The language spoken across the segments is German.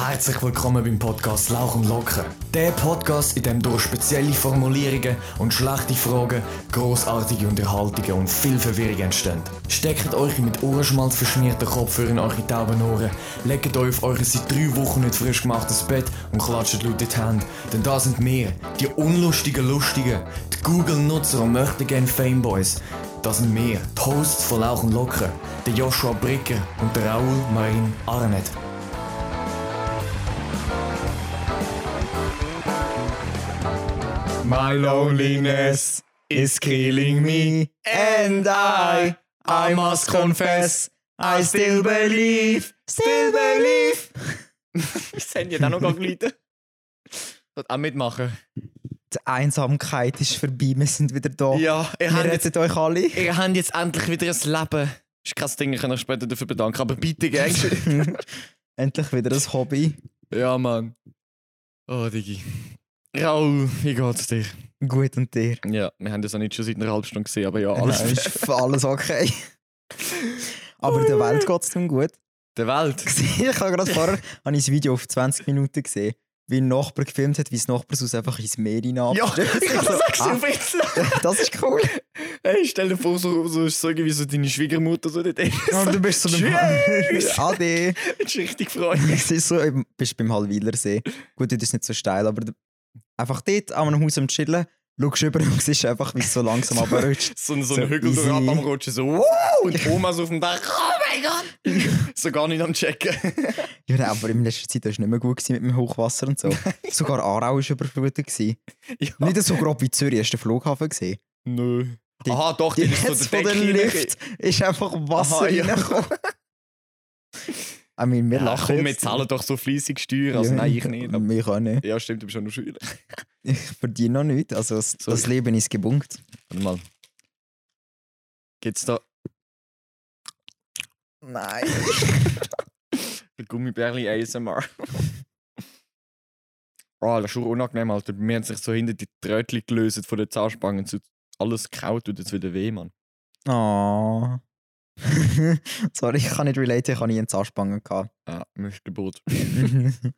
Herzlich willkommen beim Podcast Lauch und Locker. Der Podcast, in dem durch spezielle Formulierungen und schlechte Fragen großartige Unterhaltungen und viel Verwirrung entstehen. Steckt euch mit Ohrenschmalz verschmierten Kopfhörer in eure tauben Ohren, legt euch auf euer seit drei Wochen nicht frisch gemachtes Bett und klatscht laut in die Hände. Denn da sind wir, die unlustigen Lustigen, die Google-Nutzer und möchten gerne Fameboys. Das sind wir, die Hosts von Lauch und Locker, der Joshua Bricker und der Raoul Marin Arnett. My loneliness is killing me, and I, I must confess, I still believe, still believe. Das haben ja auch noch geleitet. Dort auch mitmachen. Die Einsamkeit ist vorbei, wir sind wieder da. Ja, ihr wir habt, jetzt, retten euch alle. ihr habt jetzt endlich wieder ein Leben. Ist kein Ding, ich kann euch später dafür bedanken. Aber bitte, gell? Endlich wieder ein Hobby. ja, Mann. Oh, Digi. Raul, wie geht's dir? Gut und dir. Ja, wir haben das auch nicht schon seit einer halben Stunde gesehen, aber ja, Alles ist alles okay. Aber der Welt geht es gut. der Welt. Ich habe gerade vorher habe ich ein Video auf 20 Minuten gesehen, wie ein Nachbar gefilmt hat, wie das Nachbarshaus einfach ins Meer Ja, hinabstürzt. ich habe das ah, auch gesehen Insta. Das ist cool. Hey, stell dir vor, so, so ist so irgendwie so deine Schwiegermutter so dort. Und du bist so Tschüss. beim Ade. Das ist richtig freudig. Es ist so, du bist beim Hallwilersee. Gut, das ist nicht so steil, aber du- einfach dort an einem Haus am Chillen, schaust über und siehst einfach, wie es so langsam runterrutscht. So, ein- so So ein Hügel so ab am Rutschen, so wow! Und Oma so auf dem Dach, oh mein Gott! so gar nicht am Checken. Ja, aber in letzter Zeit war es nicht mehr gut mit dem Hochwasser und so. Sogar Aarau war überflutet. Ja. Nicht so grob wie Zürich, hast du den Flughafen gesehen? Nö. Die- Aha, doch, Die die ist so Netz von der der Lift ist einfach Wasser Aha, ja. reingekommen. I mean, wir Ja, lachen komm, wir zahlen doch so fleissig Steuern. Also Ja, nein, ich nicht. Aber, Wir auch nicht. ja, stimmt, du bist schon noch Schüler. Ich verdiene noch nichts. Also das, das Leben ist gebunkt. Warte mal. Gibt's da Nein. ein Gummibärli ASMR? oh, das ist schon unangenehm, Alter. Mir haben sich so hinter die Trötchen gelöst von den Zahnspangen. Alles kaut tut jetzt wieder weh, Mann. Oh. Sorry, ich kann nicht relate, ich habe nie einen Zahnspangen gehabt. Ja, Missgebot. ich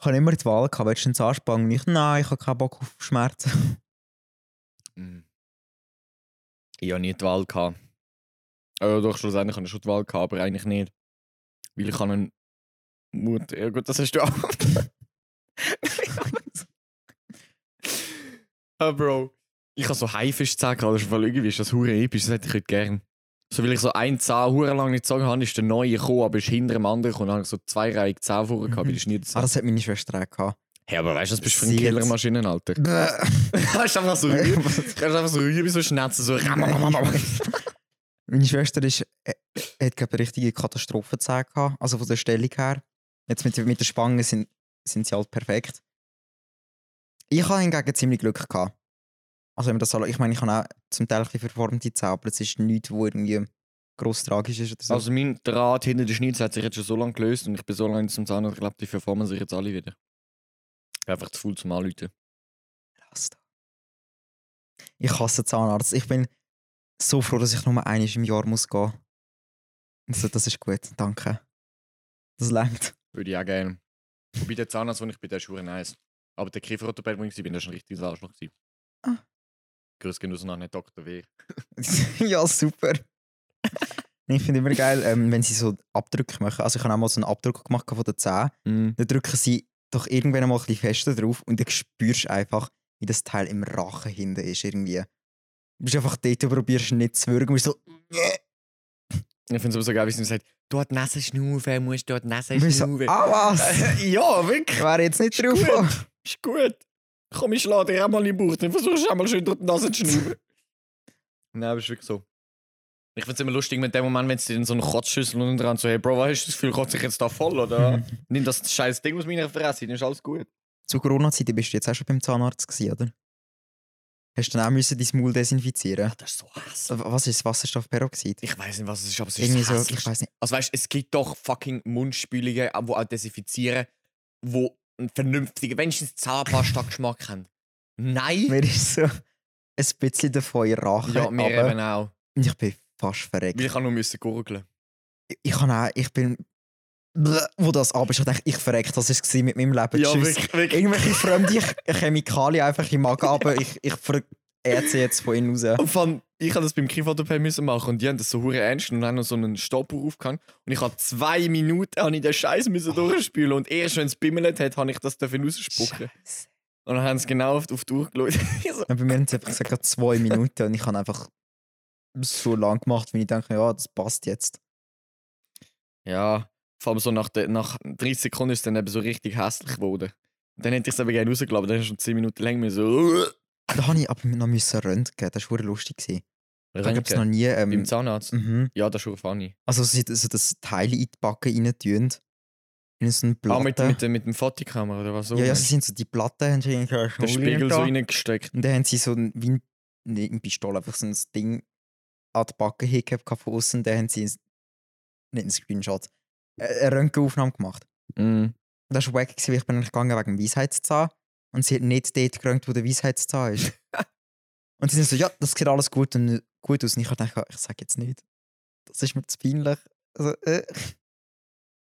habe immer die Wahl gehabt, willst du einen Zahnspangen? Ich, nein, ich habe keinen Bock auf Schmerzen. Mhm. Ich habe nie die Wahl gehabt. Ja, doch, schlussendlich habe ich schon die Wahl gehabt, aber eigentlich nicht. Weil ich habe einen Mutter. Ja, gut, das hast du auch. ah, Bro. Ich habe so Haifischzähne gehabt, das ist voll irgendwie ist das hure episch, das hätte ich heute gern. So, weil ich so einen Zahn hure lang nicht gezogen habe, ist der neue gekommen, aber ist hinter dem anderen gekommen. Dann habe ich so zwei Reihen Zähne vorher gehabt, weil ich nie Ah, das hat meine Schwester auch gehabt. Hey, aber weißt du, das bist du für eine Killermaschine, Alter. Hast einfach so Rühe, hast einfach so wie so Schnetzen, so. Meine Schwester ist, äh, hat glaube richtige Katastrophenzähne gehabt, also von der Stellung her. Jetzt mit, mit der Spange sind, sind sie halt perfekt. Ich habe hingegen ziemlich Glück gehabt. Also wenn man das ich meine, ich habe auch zum Teil ein bisschen verformte Zähne, aber es ist nichts, wo irgendwie gross tragisch ist oder so. Also mein Draht hinter der Schnitz hat sich jetzt schon so lange gelöst und ich bin so lange zum Zahnarzt, ich glaube, die verformen sich jetzt alle wieder. Ich bin einfach zu faul zum Anrufen. Lass da. Ich hasse Zahnarzt. Ich bin so froh, dass ich nur einmal im Jahr muss gehen. Also, das ist gut, danke. Das langt. Würde ich auch gerne. Wobei der Zahnarzt, wo ich bin, der ist schon nice. Aber der Kieferorthopäd, wo ich war, bin, der war schon ein richtiges Arschloch. Ah. Grüß gehen raus an Dr. W. ja, super. ich finde immer geil, ähm, wenn sie so Abdrücke machen. Also ich habe auch mal so einen Abdruck gemacht von den Zähnen. Mhm. Dann drücken sie doch irgendwann mal ein bisschen fester drauf und dann spürst du einfach, wie das Teil im Rachen hinten ist irgendwie. Du bist einfach dort, du probierst nicht zu würgen, und bist so... Ich finde es so geil, wie sie sagt, dort Nase schnaufen, musst dort Nase Und bist so schnaufen. ah was? ja, wirklich. Ich wäre jetzt nicht drauf gut. Ist gut. Komm, ich schlage dir auch mal in den Bauch, dann versuchst du auch mal schön durch die Nase zu schnaufen. Nein, aber ist wirklich so. Ich finde es immer lustig mit dem Moment, wenn sie in so eine Kotzschüssel und dran so, hey Bro, was hast du das Gefühl, kotze ich jetzt da voll, oder? Nimm das scheiß Ding aus meiner Fresse, dann ist alles gut. Zu Corona-Zeiten bist du jetzt auch schon beim Zahnarzt gewesen, oder? Hast du dann auch müssen dein Maul desinfizieren? Das ist so hässlich. Was ist Wasserstoffperoxid? Ich weiß nicht, was es ist, aber es ist Irgendwie das so, ich hässlichste. weiß nicht. Also weißt du, es gibt doch fucking Mundspülungen, die auch desinfizieren, die einen vernünftigen, wenigstens Zahnpasta-Geschmack haben. Nein! Mir ist so ein bisschen davon in den Rachen. Ja, mir aber eben auch. ich bin fast verreckt. Weil ich auch nur müssen gurgeln. ich, kann auch, ich bin wo das ab ist, ich dachte, ich verreckt, das war mit meinem Leben. Ja, Tschüss. wirklich, wirklich. Irgendwelche fremde Ch- Chemikalien einfach im Magen, aber ich, ich verehrt sie jetzt von innen raus. Und von, ich habe das beim Kieferorthopäd müssen machen und die haben das so hure ernst und haben noch so einen Stopper aufgehangen und ich habe zwei Minuten habe ich den Scheiß müssen durchspülen und erst wenn es bimmelt hat, habe ich das dürfen rausspucken. Scheiße. Und dann haben sie genau auf, die Uhr geschaut. So, bei mir haben sie einfach gesagt, zwei Minuten und ich habe einfach so lang gemacht, wie ich denke, ja, das passt jetzt. ja, vor allem so nach, der, nach 30 Sekunden ist es dann eben so richtig hässlich geworden. Und dann hätte ich es eben gerne rausgelassen, dann ist schon 10 Minuten lang mir so. Da habe ich aber noch müssen röntgen, das war lustig. gewesen. Ich habe es noch Röntgen. nie... Beim Ähm, Zahnarzt. mhm. Ja, das ist schon funny. Also sie so das Teil in die Backe rein tun. In so eine Ah, Platte. mit, mit, der- mit dem Fotokamera oder was ja, ja, sie sind so die Platte, haben sie in der Spiegel so reingesteckt. Und dann haben sie so ein, wie ein, nicht eine Pistole, einfach so ein Ding an die Backe hingehabt von außen. Dann haben sie ein- nicht einen Screenshot, äh, eine Röntgenaufnahme gemacht. Mhm. Das war wack, weil ich bin eigentlich gegangen wegen dem Weisheitszahn. Und sie hat nicht dort gerönt, wo der Weisheitszahn ist. und sie sind so, ja, das sieht alles gut, und, gut aus. Und ich habe gedacht, ich sage jetzt nicht. Das ist mir zu peinlich. Also, äh.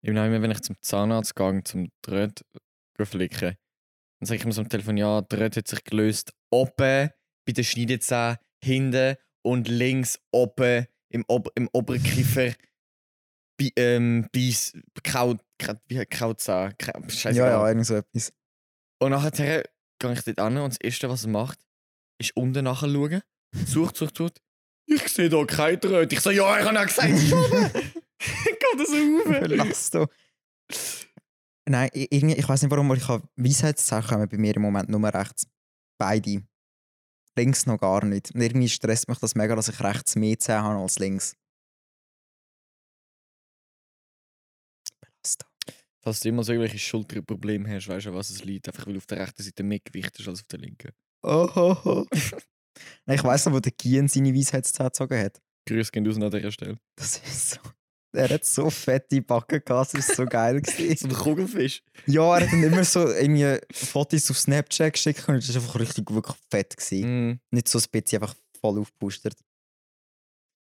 Ich immer, wenn ich zum Zahnarzt gehe, zum Dröt flicken, dann sage ich mir so am Telefon, ja, der Dröt hat sich gelöst. Oben bei den Schneidezähnen, hinten und links oben im, Ob im Oberkiefer. Bei, ähm, Biss, Kraut, Kraut, wie Krautzahn, Kraut, ja, ja, irgend so etwas. Und nachher gehe ich dort an und das Erste, was er macht, ist unten nachschauen. Sucht, sucht, sucht. Ich sehe da kein Dröt. Ich so, ja, ich habe ja gesagt, es ist oben. Geht das rauf? Lass doch. Nein, irgendwie, ich weiß nicht warum, aber ich habe Weisheitszähne kommen bei mir im Moment nur rechts. Beide. Links noch gar nicht. Und irgendwie stresst mich das mega, dass ich rechts mehr Zähne habe als links. Belast doch. Falls du immer so irgendwelche Schulterprobleme hast, weißt du, was es liegt. Einfach weil auf der rechten Seite mehr Gewicht ist als auf der linken. Oh, oh, oh. Nein, ich weiss noch, wo der Gian seine Weisheitszähne gezogen hat. Grüß gehen raus an dieser Stelle. Das ist so. Er hat so fette Backen gehabt, das war so geil. So ein Kugelfisch. ja, er hat dann immer so irgendwie Fotos auf Snapchat geschickt und das war einfach richtig wirklich fett. Gewesen. Mm. Nicht so ein bisschen einfach voll aufgepustert.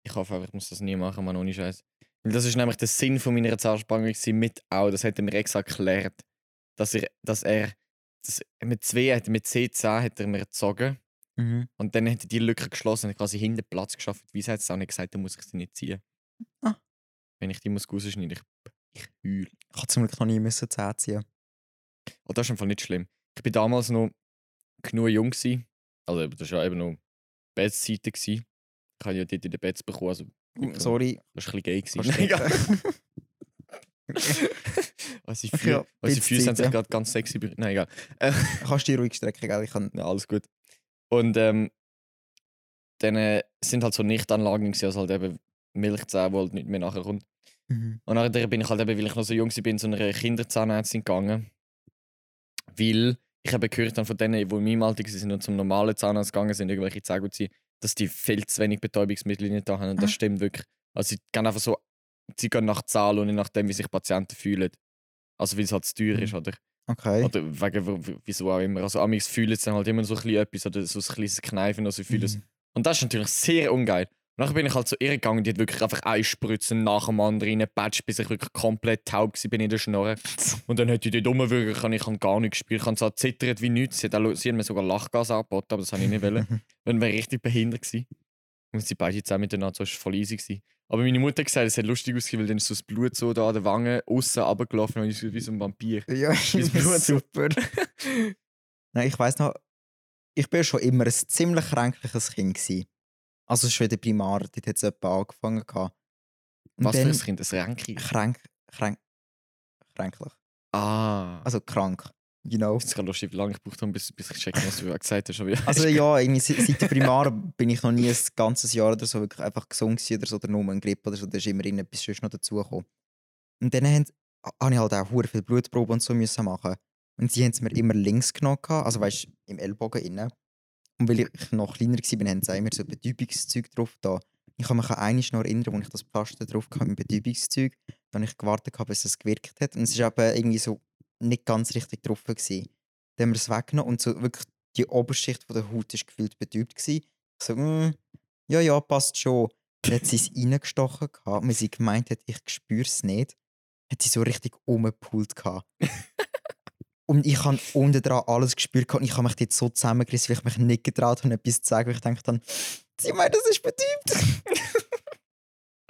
Ich hoffe einfach, ich muss das nie machen, man, ohne Scheiß. Weil das ist nämlich der Sinn von meiner Zahnspange mit auch. Das hat er mir extra erklärt. Dass er, dass er dass mit zwei, mit C10 hat er mir gezogen. Mhm. Und dann hat er die Lücke geschlossen und quasi hinten Platz geschaffen. Wie hat es auch nicht gesagt, dann muss ich sie nicht ziehen. Ah. Wenn ich die muss rausschneiden, ich, ich heul. Ich habe zum Glück noch nie müssen Zähne ziehen. Oh, das ist einfach nicht schlimm. Ich bin damals noch genug jung gewesen. Also das war ja eben noch gewesen. Ich habe ja dort in den Betts bekommen, also Sorry. das war ein bisschen gay. Gewesen. Egal. strecken? Unsere Ach Füße ja, haben sich gerade ganz sexy berührt. Nein, egal. Äh, Kannst du die ruhig strecken, gell? Ich kann... ja, alles gut. Und ähm, dann äh, sind halt so Nichtanlagen gewesen, also halt eben Milchzähne, wo halt nicht mehr nachher kommt. Mhm. Und nachher bin ich halt eben, weil ich noch so jung war, zu einer Kinderzahnärztin gegangen. Weil ich habe gehört habe von denen, die in meinem Alter sind und zum normalen Zahnarzt gegangen sind, irgendwelche Zähne ziehen, dass die viel zu wenig Betäubungsmittel nicht da haben. Und das Ah. stimmt wirklich. Also sie gehen einfach so, sie gehen nach Zahl und nicht nach dem, wie sich Patienten fühlen. Also weil es halt zu teuer Mhm. ist, oder? Okay. Oder wegen wieso auch immer. Also amigs fühlen sie dann halt immer so ein bisschen etwas oder so ein kleines Kneifen, also sie fühlen es. Mhm. Und das ist natürlich sehr ungeil. Und dann bin ich halt zu ihr gegangen, die hat wirklich einfach einspritzen nach dem anderen reingepatcht, bis ich wirklich komplett taub war bin in der Schnorre. Und dann hat die dort rumwürgen können, ich habe gar nicht gespielt. Ich habe zwar zittert wie nichts. Sie hat, auch, sie hat mir sogar Lachgas angeboten, aber das habe ich nicht wollen. Dann wäre ich richtig behindert gewesen. Und sie beide zusammen miteinander, so war voll easy. Gewesen. Aber meine Mutter hat gesagt, es hat lustig ausgesehen, weil dann ist so das Blut so da an der Wange außen runtergelaufen und ich so wie so ein Vampir. Ja, Mein Blut so- super. Nein, ich weiß noch, ich bin schon immer ein ziemlich kränkliches Kind. Gewesen. Also schon in der Primar, dort hat es etwa angefangen. gehabt. Was für ein Kind? Ein Ränki? Kränk, kränk, kränklich. Ah. Also krank, you know. Es ist gerade lustig, wie lange ich gebraucht habe, bis, bis ich checken, was du gesagt hast. Also ja, irgendwie seit, seit der Primar bin ich noch nie ein ganzes Jahr oder so wirklich einfach gesund oder so, oder nur ein Grippe oder so, da ist immer etwas sonst noch dazugekommen. Und dann haben- habe ich halt auch hure viel Blutproben und so müssen machen. Und sie haben es mir immer links genommen, also weißt im Ellbogen innen. Und weil ich noch kleiner war, haben sie immer so Betäubungszeug drauf da. Ich kann mich an einmal noch erinnern, als ich das Pflaster drauf hatte mit Betäubungszeug, dann ich gewartet, bis es gewirkt hat. Und es war eben irgendwie so nicht ganz richtig drauf. Gewesen. Dann haben wir es weggenommen und so wirklich die Oberschicht von der Haut ist gefühlt betäubt. Gewesen. Ich so, mm, ja, ja, passt schon. Dann hat sie es reingestochen, gehabt, weil sie gemeint hat, ich spüre es nicht. hat sie so richtig umgepult. und ich habe unten dran alles gespürt und ich habe mich jetzt so zusammengerissen, weil ich mich nicht getraut habe, etwas zu sagen, weil ich denke dann, sie meint, das ist betäubt.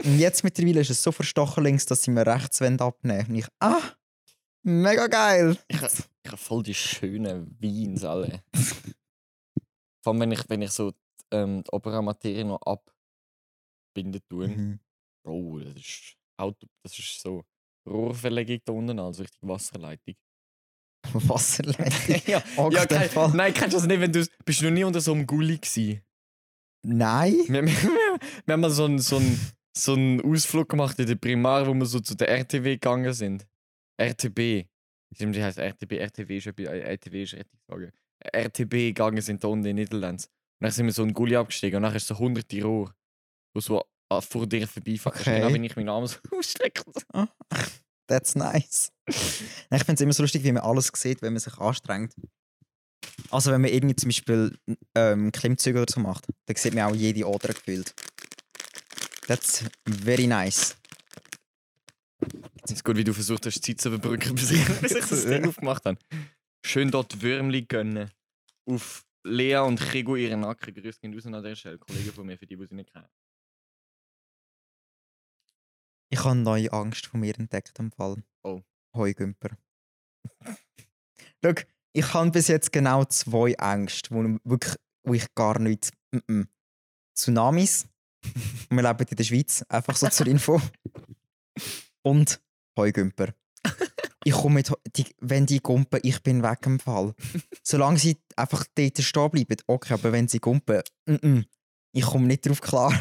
und jetzt mittlerweile ist es so verstochen links, dass sie mir rechts abnehmen Und ich, ah, mega geil. Ich, ich habe voll die schönen Weins alle. Vor allem, wenn ich, wenn ich so ähm, die obere Materie noch abbinden tue. Mhm. Oh, das ist Auto, das ist so Rohrverlegung da unten, also richtig Wasserleitung. Wasserleitung. ja, ja kein, nein, kennst du das nicht, wenn du bist du noch nie unter so einem Gully gewesen? Nein. Wir, wir, wir, wir haben mal so einen so einen- so einen Ausflug gemacht in der Primar, wo wir so zu der RTW gegangen sind. RTB. Stimmt, die heißt RTB. RTW ist etwas- äh, RTW ist richtig sagen. RTB gegangen sind da unten in den Niederlanden. Und dann sind wir so einen Gully abgestiegen und nachher ist so hunderte Rohr, wo so ah, vor dir vorbeifahren. Okay. Genau, wenn ich meinen Arm so ausstrecke. That's nice. Ich finde es immer so lustig, wie man alles sieht, wenn man sich anstrengt. Also wenn man irgendwie zum Beispiel ähm, Klimmzüge oder so macht, dann sieht man auch jede Ader gefühlt. That's very nice. Es ist gut, wie du versucht hast, Zeit zu überbrücken, bis ich, bis ich das Ding aufgemacht habe. Schön dort Würmli gönnen. Auf Lea und Chigo ihren Nacken. Grüß gehen raus an der Stelle. Kollegen von mir, für die, die sie nicht kennen. Ich habe eine neue Angst von mir entdeckt im Fall. Oh. Heugümper. Schau, ich habe bis jetzt genau zwei Ängste, wo, wirklich, wo ich gar nicht. Mm -mm. Tsunamis. Wir leben in der Schweiz, einfach so zur Info. Und Heugümper. Ich komme mit, die, wenn die gumpen, ich bin weg im Fall. Solange sie einfach dort stehen bleiben, okay, aber wenn sie gumpen, mm ich komme nicht drauf klar.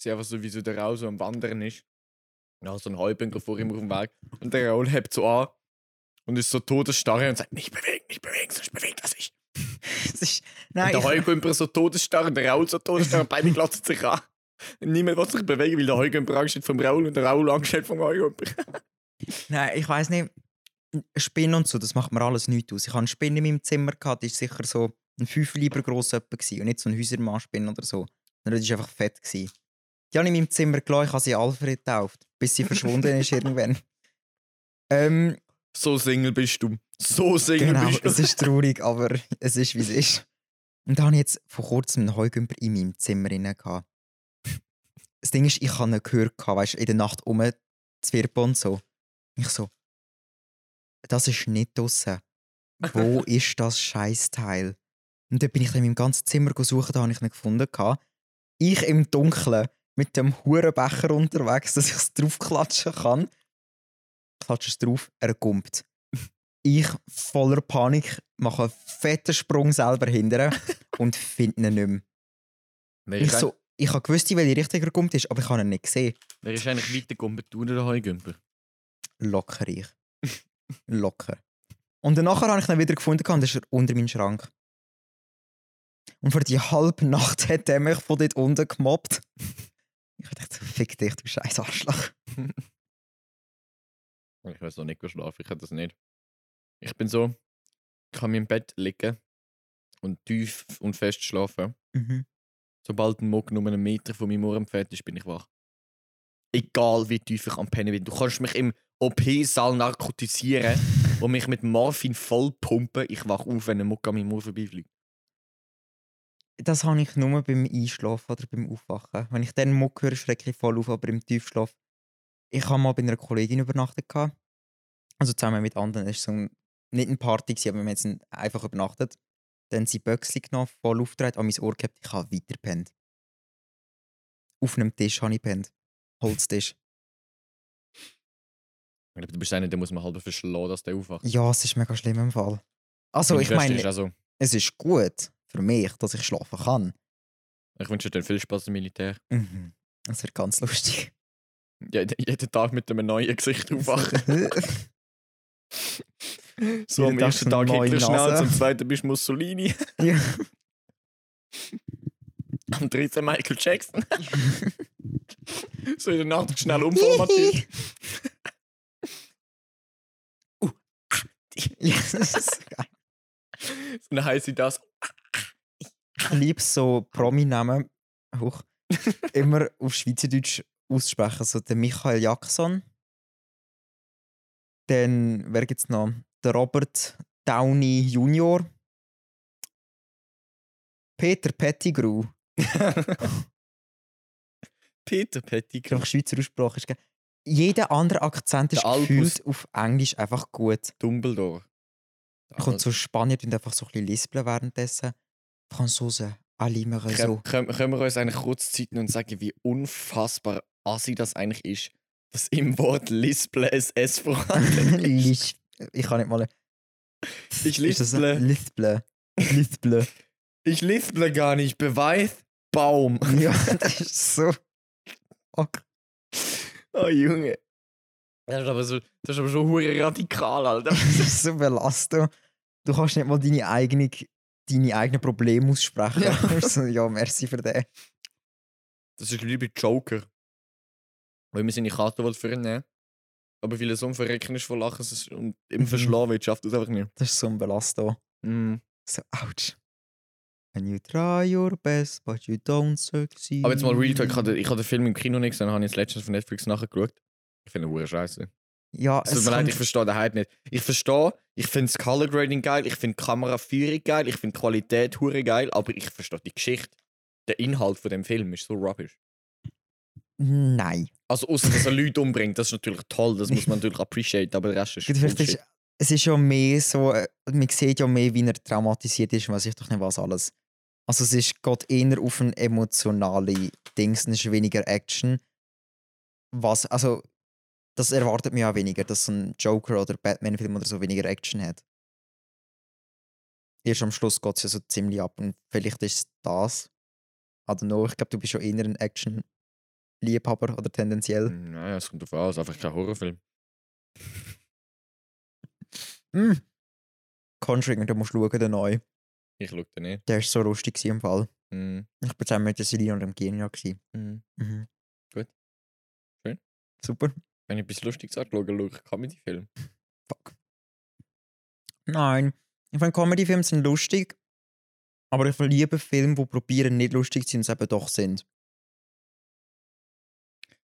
Sie einfach so, wie so der Raul so am Wandern ist. Ja, so ein Heubünker vor ihm auf dem Weg. Und der Raul hebt so an und ist so todesstarre und sagt: Nicht bewegen, nicht bewegen, sonst bewegt er sich. Es ist, Und nein, der Heugümper so todesstarre und der Raul so todesstarre beide glotzen sich an. Niemand will sich bewegen, weil der Heugümper Angst hat vom Raul und der Raul Angst hat vom Heugümper. nein, ich weiß nicht. Spinnen und so, das macht mir alles nichts aus. Ich hatte eine Spinne in meinem Zimmer, gehabt, die war sicher so ein 5 lieber gross und nicht so ein Häusermann-Spinne oder so. Sondern die war einfach fett. Gewesen. Die habe ich in meinem Zimmer gelassen, ich habe sie Alfred getauft, bis sie verschwunden ist irgendwann. Ähm, So Single bist du. So Single genau, bist du. es ist traurig, aber es ist, wie es ist. Und da habe ich jetzt vor kurzem einen Heugümper in meinem Zimmer drin. gehabt. Das Ding ist, ich habe ihn gehört, weißt, in der Nacht um Zwirpen und so. Ich so, das ist nicht draussen. Wo ist das Scheißteil? Und dann bin ich in meinem ganzen Zimmer suchen, da habe ich ihn gefunden. gehabt. Ich im Dunkeln mit dem Hurenbecher unterwegs, dass ich es draufklatschen kann. Klatsche es drauf, er gumpt. Ich voller Panik mache einen fetten Sprung selber hinterher und finde ihn nicht mehr. Wer Ich, so, ich habe gewusst, in welche Richtung er gumpt ist, aber ich habe ihn nicht gesehen. wer ist eigentlich weitergekommen, du oder der Heugümper? Locker ich. Locker. Und danach habe ich ihn wieder gefunden und ist er unter meinem Schrank. Und vor die halbe Nacht hat er mich von dort unten gemobbt. Ich dachte, fick dich, du scheiß Arschloch. Ich weiß noch nicht go schlafen, ich kann das nicht. Ich bin so, ich kann im Bett liegen und tief und fest schlafen. Mhm. Sobald ein Muck nur einen Meter von meinem Ohr entfernt ist, bin ich wach. Egal wie tief ich am Pennen bin. Du kannst mich im OP-Saal narkotisieren und mich mit Morphin vollpumpen. Ich wach auf, wenn ein Muck an meinem Ohr vorbeifliegt. Das habe ich nur beim Einschlafen oder beim Aufwachen. Wenn ich dann Muck höre, schrecke ich voll auf, aber im Tiefschlaf. Ich habe mal bei einer Kollegin übernachtet. gehabt. Also zusammen mit anderen. Es war so ein, nicht eine Party, aber wir haben jetzt einfach übernachtet. Dann sie Böckchen genommen, voll aufgedreht, an mein Ohr gehabt. Ich habe weitergepennt. Auf einem Tisch habe ich gepennt. Holztisch. Du bist einer, der muss man halb verschlagen, dass der aufwacht. Ja, es ist mega schlimm im Fall. Also, ich meine, also, es ist gut für mich, dass ich schlafen kann. ich wünsche dir viel Spaß im Militär. Mhm. Das wird ganz lustig. Jeden, jeden Tag mit einem neuen Gesicht aufwachen. so am ersten Tag neue Hitler-Schnauze, Nase. am zweiten bist du Mussolini, ja. am dritten Michael Jackson. so in der Nacht schnell umformatiert. uh, ja, das ist geil. so dann heisst sie das. Ich liebe so Promi-Namen hoch. immer auf Schweizerdeutsch aussprechen. So der Michael Jackson. Dann, wer gibt's noch? Der Robert Downey Jr. Peter Pettigrew. Peter Pettigrew. Einfach Schweizer Aussprache ist. Jeder andere Akzent ist Der Albus. gefühlt auf Englisch einfach gut. Dumbledore. Kommt so Spanier und einfach so ein bisschen lispeln währenddessen. Franzosen, alle immer so. Können, können, wir uns eigentlich kurz Zeiten und sagen, wie unfassbar assi das eigentlich ist, dass im Wort Lispeln ein S vorhanden ist? Ich kann nicht mal. Ich lisple. Lispeln. Lispeln. Ich lisple gar nicht. Beweis Baum. ja, das ist so. Okay. Oh Junge. Das ist aber so, das ist aber schon hure radikal, Alter. Das ist so belastend. Du kannst nicht mal deine, eigene, deine eigenen Probleme aussprechen. Ja. so, ja, merci für den. Das ist wie bei Joker. Weil wir seine Karte wollte für ihn nehmen. Aber weil er so am Verrecken ist von Lachen und im Mhm. Verschlafen wird, schafft es einfach nicht. Das ist so ein Belastung. Mm. So, ouch. When you try your best, but you don't succeed. Aber jetzt mal Real Talk, ich habe den- Film im Kino nicht gesehen, habe ich jetzt letztens auf Netflix nachgeschaut. Ich finde ihn scheiße. Ja, Es tut mir leid, ich verstehe den Hype nicht. Ich verstehe, ich finde das Color Grading geil, ich finde die Kameraführung geil, ich finde Qualität hure geil, aber ich verstehe die Geschichte. Der Inhalt von dem Film ist so rubbish. Nein. Also außer dass er Leute umbringt, das ist natürlich toll, das muss man natürlich appreciate, aber der Rest ist ist, es ist ja mehr so, äh, man sieht ja mehr, wie er traumatisiert ist, weiß ich doch nicht was alles. Also es ist geht eher auf ein emotionale Dings, es ist weniger Action. Was, also, das erwartet man ja weniger, dass so ein Joker oder Batman-Film oder so weniger Action hat. Erst am Schluss geht es ja so ziemlich ab und vielleicht ist es das. Don't know, ich glaube, du bist schon eher ein Action-Liebhaber oder tendenziell. Naja, es kommt drauf an, es ist einfach kein Horrorfilm. Mm. Conjuring, da musst du schauen, der neu. Ich schaue den nicht. Der war so lustig im Fall. Mm. Ich war zusammen mit der Selina und dem Genia. Mm. Mhm. Gut. Schön. Super. Wenn ich etwas Lustiges anschaue, schaue ich Comedy-Film. Fuck. Nein. Ich finde Comedy-Filme sind lustig, aber ich liebe Filme, die probieren nicht lustig zu sein und es eben doch sind.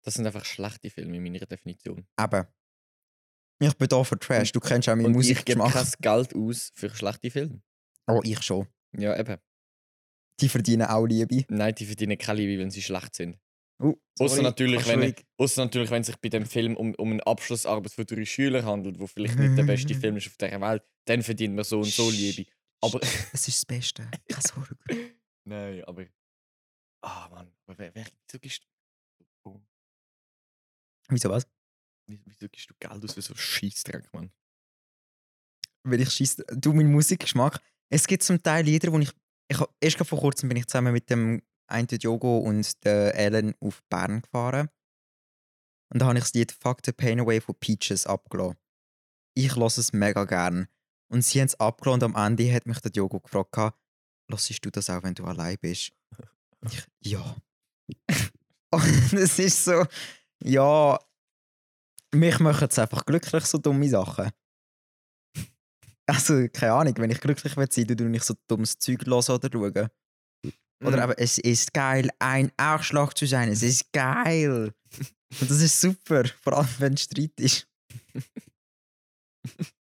Das sind einfach schlechte Filme in meiner Definition. Eben. Ich bin da für Trash. Du kennst auch meinen Und ich gebe kein Geld aus für schlechte Filme. Oh, ich schon. Ja, eben. Die verdienen auch Liebe. Nein, die verdienen keine Liebe, wenn sie schlecht sind. Oh, Außer natürlich, wenn, ausser natürlich, wenn es sich bei dem Film um, um eine Abschlussarbeit von drei Schülern handelt, wo vielleicht nicht der beste Film ist auf dieser Welt, dann verdient man so und so Liebe. Aber. Es ist das Beste. Keine Sorge. Nein, aber. Ah, Mann. Aber wer, wer, wieso, gibst du, oh, Wieso was? wieso, gibst du Geld aus für so Scheißdreck, Mann? weil ich schieße. Du, mein Musikgeschmack. Es gibt zum Teil Lieder, wo ich. ich erst vor kurzem bin ich zusammen mit dem einen Diogo und der Ellen auf Bern gefahren. Und da habe ich das Lied Fuck the Pain Away von Peaches abgelassen. Ich lasse es mega gern. Und sie haben es abgelassen und am Ende hat mich der Diogo gefragt, «Lassest du das auch, wenn du allein bist?» Ich, «Ja.» Und es ist so, ja, mich machen es einfach glücklich, so dumme Sachen. Also, keine Ahnung, wenn ich glücklich will sein, dann tue ich so dummes Zeug hören oder schauen. Oder Mhm. aber es ist geil, ein Arschloch zu sein. Es ist geil. Und das ist super, vor allem wenn es Streit ist.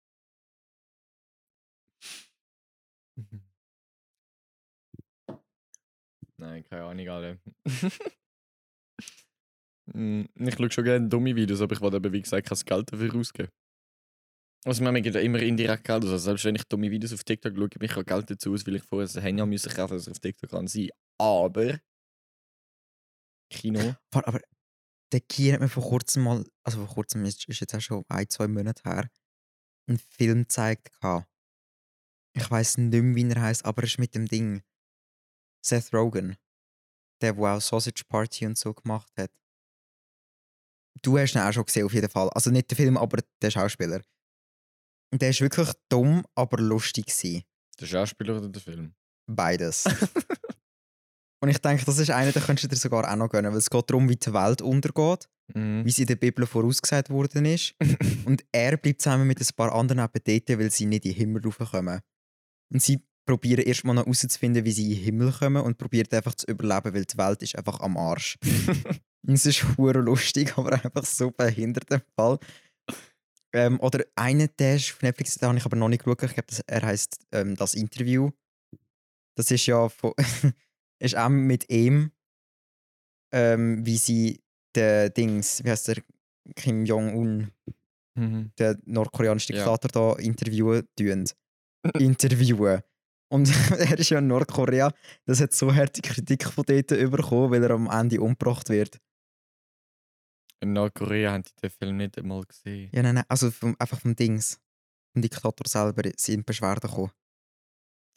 Nein, keine Ahnung, alle. Mm, ich schaue schon gerne dumme Videos, aber ich wollte eben, wie gesagt, kein Geld dafür ausgeben. Also, wir gibt ja immer indirekt Geld aus. Also, selbst wenn ich dumme Videos auf TikTok schaue, ich auch Geld dazu aus, weil ich vorher ein Handy müssen kaufen, dass ich auf TikTok kann sein. Aber. Kino. Aber der Kier hat mir vor kurzem mal, also vor kurzem ist, ist jetzt auch schon ein, zwei Monate her, einen Film gezeigt. Ich weiß nicht mehr, wie er heißt, aber er ist mit dem Ding. Seth Rogen. Der, der auch Sausage Party und so gemacht hat. Du hast ihn auch schon gesehen, auf jeden Fall. Also nicht der Film, aber der Schauspieler. Und der ist wirklich dumm, aber lustig gewesen. Der Schauspieler oder der Film? Beides. Und ich denke, das ist einer, den könntest du dir sogar auch noch gönnen, weil es geht darum, wie die Welt untergeht, Mhm. wie sie in der Bibel vorausgesagt worden ist. Und er bleibt zusammen mit ein paar anderen eben dort, weil sie nicht in den Himmel raufkommen. Und sie probieren erstmal noch herauszufinden, wie sie in den Himmel kommen und probieren einfach zu überleben, weil die Welt ist einfach am Arsch. und es ist lustig, aber einfach so behindert im Fall. Ähm, oder einer, der ist auf Netflix, den habe ich aber noch nicht geschaut. Ich glaube, das- er heißt ähm, Das Interview. Das ist ja von, ist auch mit ihm, ähm, wie sie den Dings, wie heißt der, Kim Jong-un, Mhm. der nordkoreanische Ja. Diktator, da interviewen tun. interviewen. Und er ist ja in Nordkorea. Das hat so harte Kritik von dort bekommen, weil er am Ende umgebracht wird. In Nordkorea haben die den Film nicht einmal gesehen. Ja, nein, nein, also vom, einfach vom Dings. Vom Diktator selber sind Beschwerden gekommen.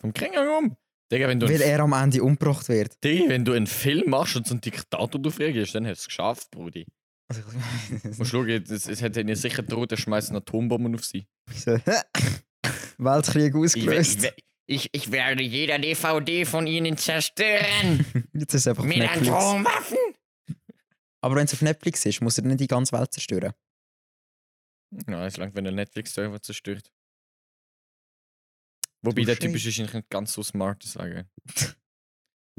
Vom um. Digga, wenn du, Weil er am Ende umgebracht wird. Digga, wenn du einen Film machst und so einen Diktator du fragst, dann hast du es geschafft, Brudi. Also, Musst schauen, es, es hat ihnen sicher gedroht, er schmeißt Atombomben auf sie. Weltkrieg ausgelöst. ich, ich, ich werde jeder DVD von ihnen zerstören. Jetzt ist einfach Mit Netflix. Atomwaffen. Aber wenn es auf Netflix ist, muss er nicht die ganze Welt zerstören. Ja, es langt, wenn der Netflix-Server zerstört. Wobei der. Typ ist wahrscheinlich nicht ganz so smart, sagen.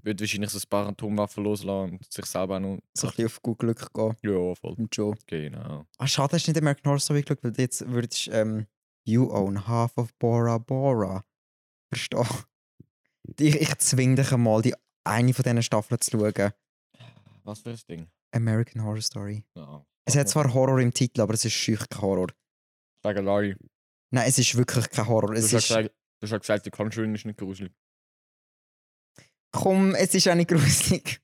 Wird wahrscheinlich so ein paar Atomwaffen loslassen und sich selber auch noch. So ein bisschen auf gut Glück gehen Ja, voll. mit Joe. Genau. Ah, schade, hast du nicht American Horror Story geschaut, weil jetzt würdest du ähm, You own half of Bora Bora. Verstehen? Ich, ich zwing dich einmal, die eine von diesen Staffeln zu schauen. Was für ein Ding? American Horror Story. Ja. Es hat zwar Horror im Titel, aber es ist schüch kein Horror. Sagen Larry. Nein, es ist wirklich kein Horror. Du Es hast, ja ist, gesagt, du hast gesagt, der Conjuring ist nicht gruselig. komm, es ist auch nicht gruselig.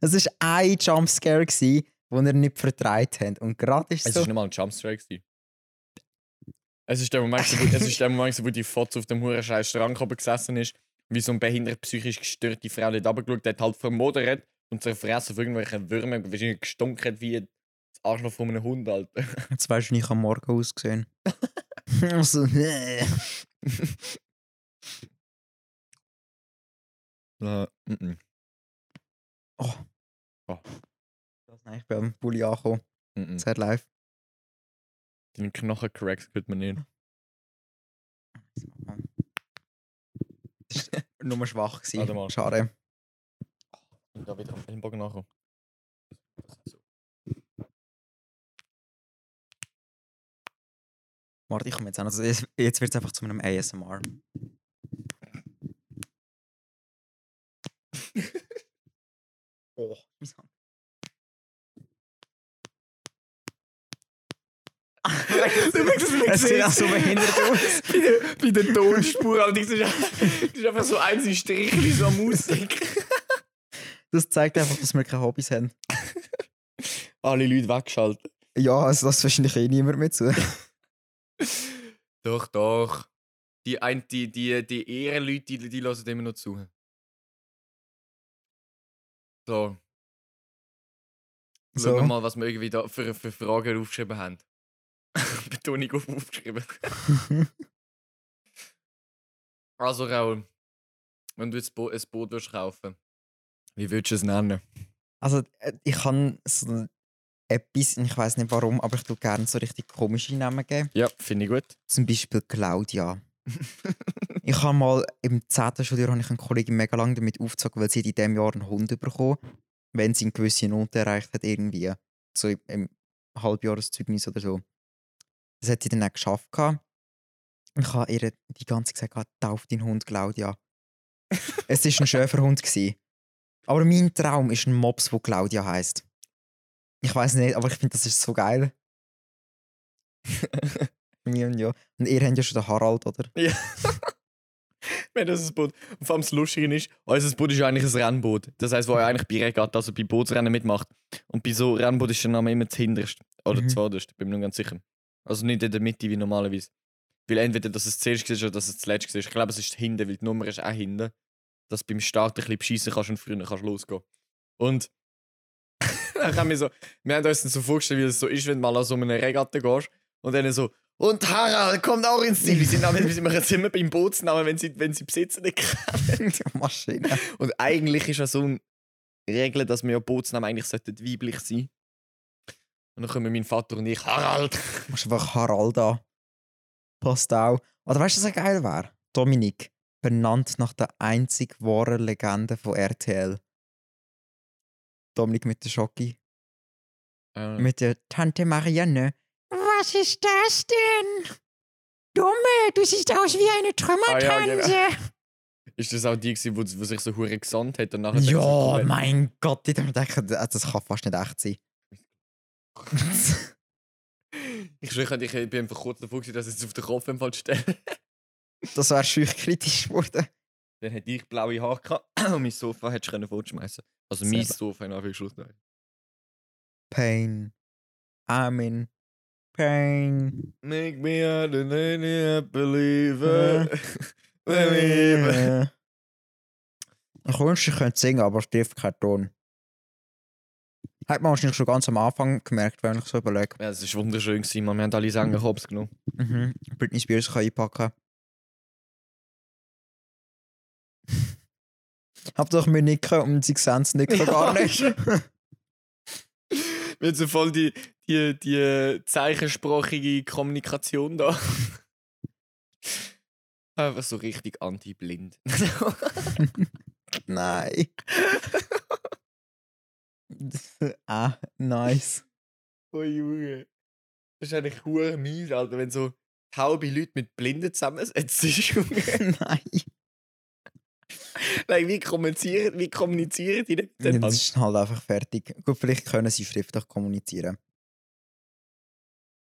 Es war ein Jumpscare, den er nicht vertreibt hat. Und gerade ist Es so... ist nicht mal ein Jumpstrike. gewesen. Es ist der Moment, wo, es ist der Moment, wo die Fotze auf dem huren scheiß Schrank oben gesessen ist, wie so eine behindert psychisch gestörte Frau dort runtergeschaut hat, halt vermodert und zerfressen von irgendwelchen Würmern, wahrscheinlich gestunken wie das Arschloch von einem Hund, Alter. Jetzt weißt du, ich am Morgen ausgesehen also, Ja, mhm. Oh. Oh. Nein, ich bin am Bulli angekommen. Mhm. Sehr live. Deine Knochen correct könnte man nicht. Das war nur schwach. Gewesen. Schade. Da wieder am Ellenbogen nachkommen. Warte, ich komme jetzt an. Also jetzt jetzt wird es einfach zu einem ASMR. oh. Es sieht auch so behindert aus. bei, der, bei der Tonspur, aber das ist, das ist einfach so einzelne Strich wie so Musik. Das zeigt einfach, dass wir keine Hobbys haben. Alle Leute weggeschaltet. Ja, also das wahrscheinlich eh niemand mehr zu. Doch, doch. Die, ein, die, die, die Ehrenleute, die, die hören immer noch zu. So. Schauen wir So. mal, was wir irgendwie da für, für Fragen aufgeschrieben haben. Betonung auf aufgeschrieben. Also, Raul, wenn du jetzt Bo ein Boot willst kaufen wie würdest du es nennen? Also, äh, ich kann so etwas, ich weiß nicht warum, aber ich tue gerne so richtig komische Namen geben. Ja, finde ich gut. Zum Beispiel Claudia. ich habe mal im 10. Schuljahr habe ich einen Kollegen mega lange damit aufgezogen, weil sie in diesem Jahr einen Hund bekommen, wenn sie eine gewisse Note erreicht hat, irgendwie. So im, im Halbjahreszeugnis oder so. Das hat sie dann auch geschafft. gehabt. Ich habe ihr die ganze Zeit gesagt, tauf deinen Hund Claudia. es war ein Schäferhund. gewesen. Aber mein Traum ist ein Mops, der Claudia heißt. Ich weiß nicht, aber ich finde, das ist so geil. Ja, und ja. Und ihr habt ja schon den Harald, oder? Ja. Wenn das ein Boot. Und vor allem das Lustige ist, unser Boot ist ja eigentlich ein Rennboot. Das heisst, wo er eigentlich bei Regatta, also bei Bootsrennen mitmacht. Und bei so Rennboot ist der Name immer zuhinterst. Oder Mhm. zuvorderst, bin mir nicht ganz sicher. Also nicht in der Mitte wie normalerweise. Weil entweder, dass es zuerst war oder dass es zuletzt war. Ich glaube, es ist hinten, weil die Nummer ist auch hinten. Dass du beim Start ein bisschen beschissen kannst und früher kannst losgehen. Und dann haben wir so, wir haben uns dann so vorgestellt, wie es so ist, wenn du mal an so eine Regatta gehst und dann so, und Harald kommt auch ins Ziel. Wir sind, aber- wir sind jetzt immer beim Bootsnamen, wenn sie, wenn sie besitzen nicht kennen. Maschine. Und eigentlich ist ja so eine Regel, dass wir ja Bootsnamen eigentlich sollten weiblich sein. Und dann kommen mein Vater und ich, Harald. Du musst einfach Harald an. Passt auch. Oder weißt du, was auch geil wäre? Dominik. Benannt nach der einzig wahren Legende von RTL. Dominik mit der Schocki. Äh, Mit der Tante Marianne. Was ist das denn? Dumme, du siehst aus wie eine Trümmertranse. Ah, ja, Ist das auch die, wo, wo sich so hure gesandt hat und nachher Ja, so, mein Gott, ich dachte, das kann fast nicht echt sein. Ich schwöre, ich bin einfach kurz davor, dass ich es auf den Kopf im Fall stelle. Das wäre schüch kritisch geworden. Dann hätte ich blaue Haare gehabt und mein Sofa hättest du fortschmeißen Also mein Selber. Sofa in Anführungsschluss. Pain. I'm in pain. Make me out and a believer. Believer. Ich wünschte, ich könnte singen, aber es trifft keinen Ton. Hat man wahrscheinlich schon ganz am Anfang gemerkt, wenn ich so überlege. Ja, es war wunderschön, gewesen, man. Wir haben alle Sänger Hops genommen. Mhm. Britney Spears kann einpacken. Hab doch mir nicken und sie sehen es nicken gar nicht. Wir haben so voll die, die, die zeichensprachige Kommunikation da. Einfach so richtig anti-blind. Nein. ah, nice. oh Junge. Das ist eigentlich hure mies, Alter, wenn so taube Leute mit Blinden zusammensetzen. Junge. Nein. like, wie kommunizieren, wie kommunizieren die denn? Das ist halt einfach fertig. Gut, vielleicht können sie schriftlich kommunizieren.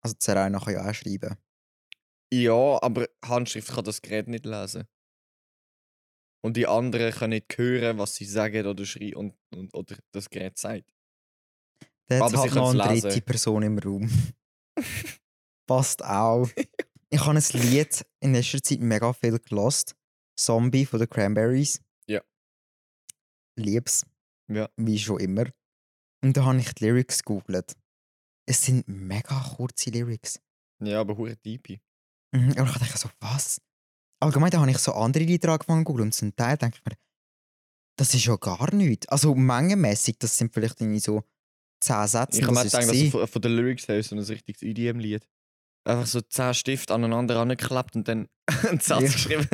Also Zeraina kann ja auch schreiben. Ja, aber Handschrift kann das Gerät nicht lesen. Und die anderen können nicht hören, was sie sagen oder schreien und, und, oder das Gerät sagt. Da hat halt noch eine dritte lesen. Person im Raum. Passt auch. Ich habe ein Lied in letzter Zeit mega viel gelost. Zombie von den Cranberries. Lieb's. Ja. Wie schon immer. Und da habe ich die Lyrics gegoogelt. Es sind mega kurze Lyrics. Ja, aber hure deepy. Mhm. Und ich dachte so, was? Allgemein, da habe ich so andere Lieder angefangen zu und zum Teil denke ich mir, das ist ja gar nichts. Also mengenmäßig, das sind vielleicht irgendwie so 10 Sätze. Ich habe das mir gedacht, dass von, von den Lyrics her ist so ein richtiges EDM-Lied. Einfach so 10 Stifte aneinander angeklappt und dann einen Satz Ja. geschrieben.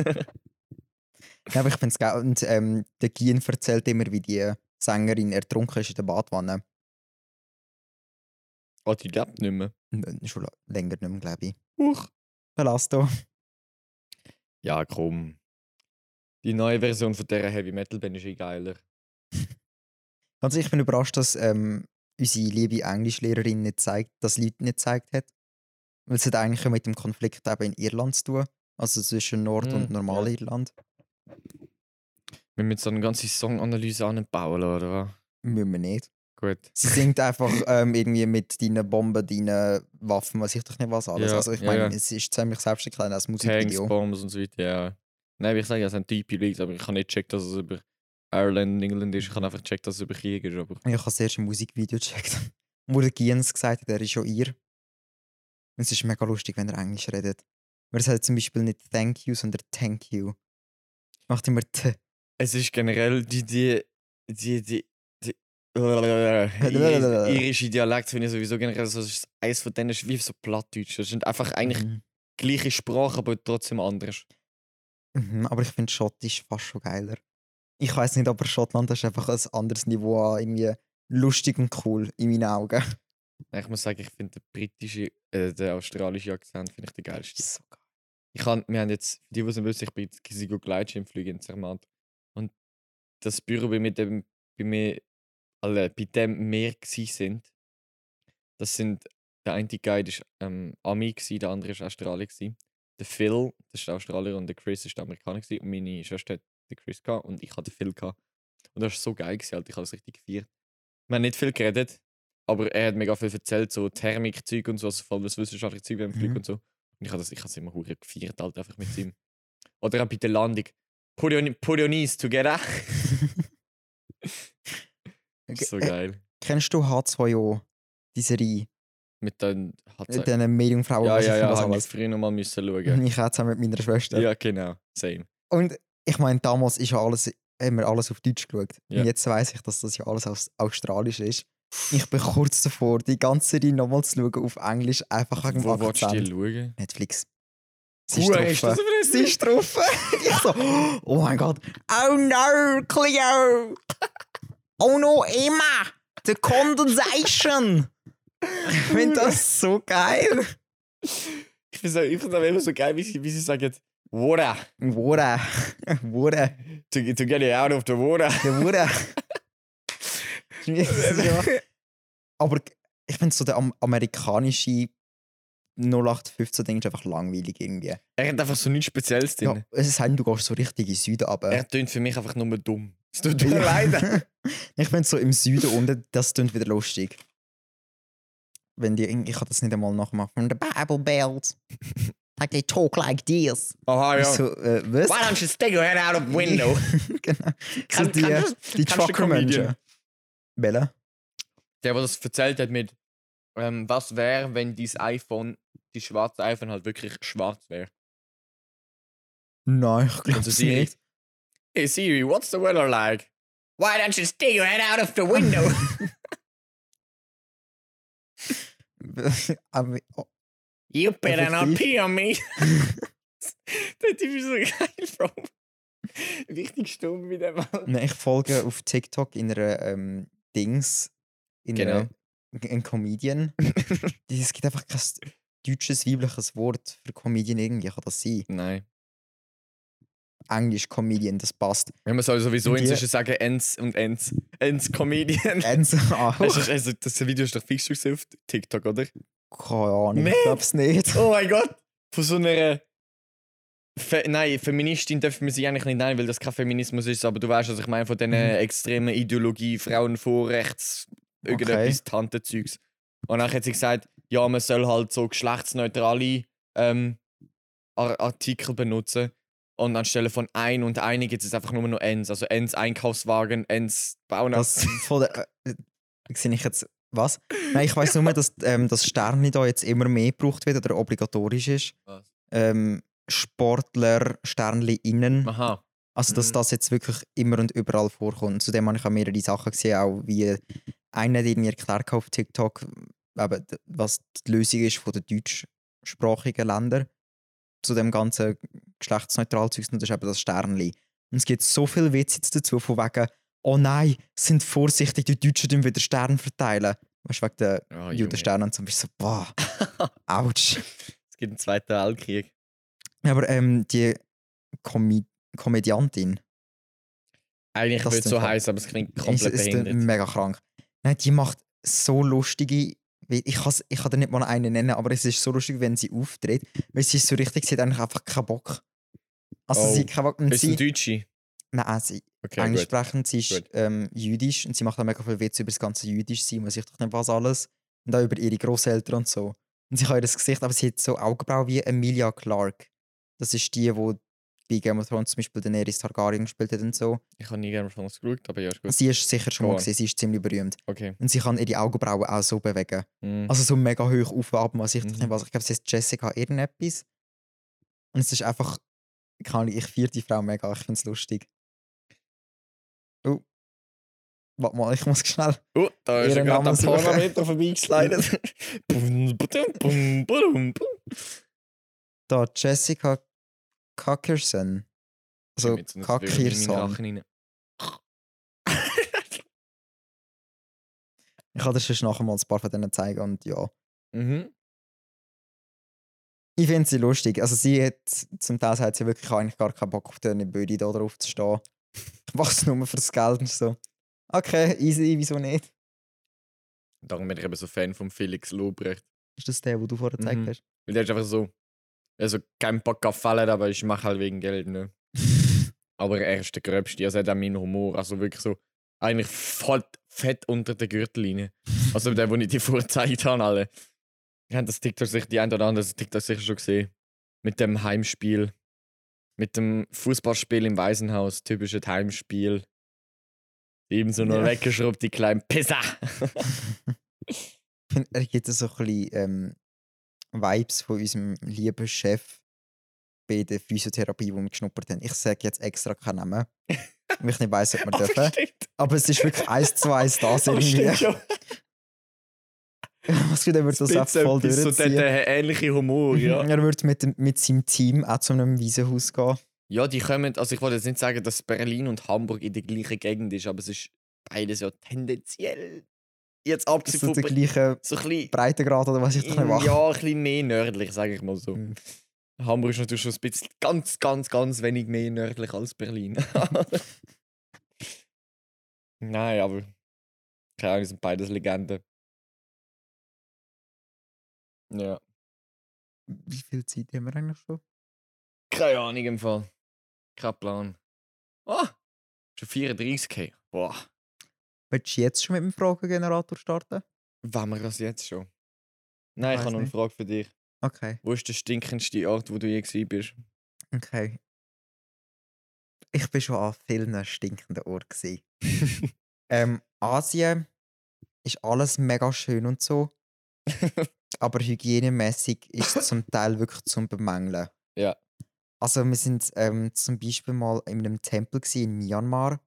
Ja, aber ich finde es geil. Und ähm, der Gian erzählt immer, wie die Sängerin ertrunken ist in der Badwanne. oh, die lebt nicht mehr. Äh, Schon länger nicht mehr, glaube ich. Huch. Verlass da. Ja, komm. Die neue Version von dieser Heavy Metal Band ist eh geiler. Also ich bin überrascht, dass ähm, unsere liebe Englischlehrerin nicht zeigt, das Lied nicht gezeigt hat. Weil es hat eigentlich ja mit dem Konflikt eben in Irland zu tun. Also zwischen Nord- Hm, und Normalirland. Wir müssen so eine ganze Songanalyse anbauen, oder was? Müssen wir nicht. Gut. Sie singt einfach ähm, irgendwie mit deinen Bomben, deinen Waffen, weiß ich doch nicht was alles. Ja, also ich ja, meine, ja. es ist ziemlich selbsterklärend als Tanks, Musikvideo. Bombs und so weiter, ja. Nein, wie ich sage, es sind Typen Leagues, aber ich habe nicht gecheckt, dass es über Ireland und England ist. Ich habe einfach gecheckt, dass es über Krieg ist. Aber Ich habe das erste Musikvideo gecheckt, wo der Giens gesagt hat, er ist schon ihr. Und es ist mega lustig, wenn er Englisch redet. Weil er sagt zum Beispiel nicht Thank you, sondern Thank you. Macht immer T. es ist generell die, die, die, die, die Ir- irische Dialekt finde ich sowieso generell so, das ist eins von denen ist wie so Plattdeutsch. Das sind einfach eigentlich Mhm. gleiche Sprache, aber trotzdem anders. Mhm, aber ich finde Schottisch fast schon geiler. Ich weiß nicht, aber Schottland ist einfach ein anderes Niveau an irgendwie lustig und cool in meinen Augen. Ich muss sagen, ich finde den britischen, äh, den australischen Akzent finde ich den geilsten. So geil. Ich kann, wir haben jetzt, die, die es wissen, ich bin jetzt Kisigo Gleitschirmflüge in Zermatt. Und das Büro, bei, mit dem, bei mir, alle, bei dem wir gsi sind, das sind, der eine Guide war ähm, Ami, gsi, der andere war Australier. Gsi. Der Phil, das ist der Australier, und der Chris ist der Amerikaner. Gsi. Und meine Schwester hat den Chris gehabt und ich hatte den Phil. Gehabt. Und das war so geil, gewesen, Alter. ich habe das richtig gefeiert. Wir haben nicht viel geredet, aber er hat mega viel erzählt, so Thermikzeug und so, also vor allem das wissenschaftliche Zeug beim Flug Mhm. und so. Ich habe das, ich habe es immer hure gefeiert, halt einfach mit ihm. Oder auch bei der Landung. Put your, put your knees together. Okay, so äh, geil. Kennst du H2O, die Serie? Mit den hat Mit diesen Medienfrauen, Ja, ja, ja, was habe ich früher noch mal müssen schauen. Ich auch zusammen mit meiner Schwester. Ja, genau. Same. Und ich meine, damals ist ja alles, haben wir alles auf Deutsch geschaut. Ja. Und jetzt weiß ich, dass das ja alles aus Australisch ist. Ich bin kurz davor, die ganze Serie nochmal zu schauen auf Englisch, einfach wegen dem Wo willst du die schauen? Netflix. Sie ist drauf. Sie ist drauf. ich so, oh mein Gott. Oh no, Cleo. Oh no, Emma. The condensation. Ich finde das so geil. Ich finde es aber immer so geil, wie sie, wie sie sagen, water, Water. Water. to, to get you out of the water. Der Water. ja. Aber ich finde so der am amerikanische 0815-Ding ist einfach langweilig irgendwie. Er hat einfach so nichts Spezielles drin. Ja, es ist halt, du gehst so richtig in den Süden, aber. Er tönt für mich einfach nur dumm. Es tut mir leid. ich finde so im Süden unten, das klingt wieder lustig. Wenn die, ich kann das nicht einmal nachmachen. From the Bible Belt. Like they talk like this. Aha, ja. So, äh, was? Why don't you stick your head out of the window? genau. Kann- so die, kannst du- die kannst du Trucker-Menschen. Comedian? Welcher? Der, der das erzählt hat mit, ähm, was wäre, wenn dieses iPhone, die schwarze iPhone halt wirklich schwarz wäre. Nein, ich glaube Also Siri. nicht. Hey Siri, what's the weather like? Why don't you stick your head out of the window? You better not pee on me. Der Typ ist so geil, Bro. Richtig stumm wie der Mann. nein, ich folge auf TikTok in einer ähm, Dings, in Genau. einer ein Comedian. Es gibt einfach kein deutsches weibliches Wort für Comedian irgendwie. Kann das sein? Nein. Englisch Comedian, das passt. Ja, man soll sowieso Und die- inzwischen sagen Ends und Ends. Ends Comedian. Ernst auch? Also, das Video ist doch fix auf TikTok, oder? Keine Ahnung, ich glaub's nicht. Oh mein Gott! Von so einer. Fe nein, Feministin dürfen wir sie eigentlich nicht nennen, weil das kein Feminismus ist, aber du weißt, was ich meine, von diesen Mhm. extremen Ideologie, Frauenvorrechts, irgendetwas Tantenzeugs. Und dann hat sie gesagt, ja, man soll halt so geschlechtsneutrale ähm, Ar Artikel benutzen. Und anstelle von ein und eine gibt es einfach nur noch Ens. Also Ens Einkaufswagen, Ens. Das von der. Äh, sehe ich jetzt. Was? Nein, ich weiß nur, dass ähm, das Sternli da jetzt immer mehr gebraucht wird oder obligatorisch ist. Was? Ähm, Sportler, Sternli innen. Aha. Also, dass Mhm. das jetzt wirklich immer und überall vorkommt. Zudem habe ich auch mehrere Sachen gesehen, auch wie einer hat irgendwie erklärt auf TikTok, eben, was die Lösung ist von den deutschsprachigen Ländern zu dem ganzen geschlechtsneutral Zeugs und das ist eben das Sternli. Und es gibt so viel Witze jetzt dazu, von wegen, oh nein, sind vorsichtig, die Deutschen tun wieder Sterne verteilen. Weißt du, wegen der Ja, Junge. Judensterne und so, bist so, boah, ouch. Es gibt einen zweiten Weltkrieg. Aber ähm, die Komi Komödiantin, Eigentlich würde es so heißen, aber es klingt komplett ist behindert. mega krank. Nein, die macht so lustige. Ich, kann's- ich kann dir nicht mal einen nennen, aber es ist so lustig, wenn sie auftritt. Weil sie ist so richtig, sie hat eigentlich einfach keinen Bock. Also Oh. sie hat keinen Bock. Und sie, ein Deutsche? nein, sie Okay, Englisch sprechend, sie ist ähm, jüdisch und sie macht auch mega viel Witz über das ganze jüdisch sein, weiß ich doch nicht was alles. Und auch über ihre Großeltern und so. Und sie hat das Gesicht, aber sie hat so Augenbrauen wie Emilia Clarke. Das ist die, die bei Game of Thrones zum Beispiel Daenerys Targaryen gespielt hat und so. Ich habe nie gerne von uns geschaut, aber ja, ist gut. Sie ist sicher schon mal gesehen, sie ist ziemlich berühmt. Okay. Und sie kann ihre Augenbrauen auch so bewegen. Mhm. Also so mega hoch auf ab, was ich Mhm. nicht was. Ich glaube, sie heißt Jessica irgendetwas. Und es ist einfach, Ahnung, ich feiere die Frau mega, ich finde es lustig. Oh. Warte mal, ich muss schnell. Oh, da ist gerade suchen. Parameter vorbeigeslidet. Da, Jessica Cockerson. Also so Kakirson. Rein. Ich kann dir schon nachher mal ein paar von denen zeigen und ja. Mhm. Ich finde sie lustig. Also sie hat, zum Teil hat sie wirklich eigentlich gar keinen Bock auf den Bödi da drauf zu stehen. Ich mache es nur fürs Geld und so. Okay, easy, wieso nicht? Darum bin ich eben so Fan von Felix Lobrecht. Ist das der, wo du vorher gezeigt Mhm. hast? Weil der ist einfach so. Also kein Bock auf Fallen, aber ich mache halt wegen Geld, ne? Aber er ist der Gröbste. Also er hat auch meinen Humor. Also wirklich so. Eigentlich voll fett unter der Gürtellinie. Also der, den ich dir vorgezeigt habe, alle. Ich habe das TikTok sicher, die ein oder andere das TikTok sicher schon gesehen. Mit dem Heimspiel. Mit dem Fußballspiel im Waisenhaus. Typisches Heimspiel. Ebenso nur Ja. weggeschrubbt, die kleinen Pisser. Ich finde, er gibt so ein bisschen ähm, Vibes von unserem lieben Chef bei der Physiotherapie, die wir geschnuppert haben. Ich sage jetzt extra keinen Namen, weil ich nicht weiss, ob wir Aber dürfen. stimmt. Aber es ist wirklich eins zu eins das stimmt irgendwie. schon. Was würde er das Bisschen voll so der, durchziehen? der ähnliche Humor, ja. Er würde mit, dem- mit seinem Team auch zu einem Wiesenhaus gehen. Ja, die kommen, also ich wollte jetzt nicht sagen, dass Berlin und Hamburg in der gleichen Gegend ist, aber es ist beides ja tendenziell jetzt abgesehen von... der gleiche So bisschen... Breitengrad oder was ich da mache. Ja, ein bisschen mehr nördlich, sage ich mal so. Mhm. Hamburg ist natürlich schon ein bisschen ganz, ganz, ganz wenig mehr nördlich als Berlin. Nein, aber keine Ahnung, sind beides Legenden. Ja. Wie viel Zeit haben wir eigentlich schon? Keine Ahnung im Fall. Kein Plan. Ah! Schon 34 k Boah. Willst du jetzt schon mit dem Fragengenerator starten? Wollen wir das jetzt schon? Nein, ich Weiss habe noch eine. Frage für dich. Okay, Wo ist der stinkendste Ort, wo du je gewesen bist? okay. Ich bin schon an vielen stinkenden Orten. ähm, Asien ist alles mega schön und so, aber hygienemäßig ist es zum Teil wirklich zum Bemängeln. Ja. Also wir sind ähm, zum Beispiel mal in einem Tempel in Myanmar.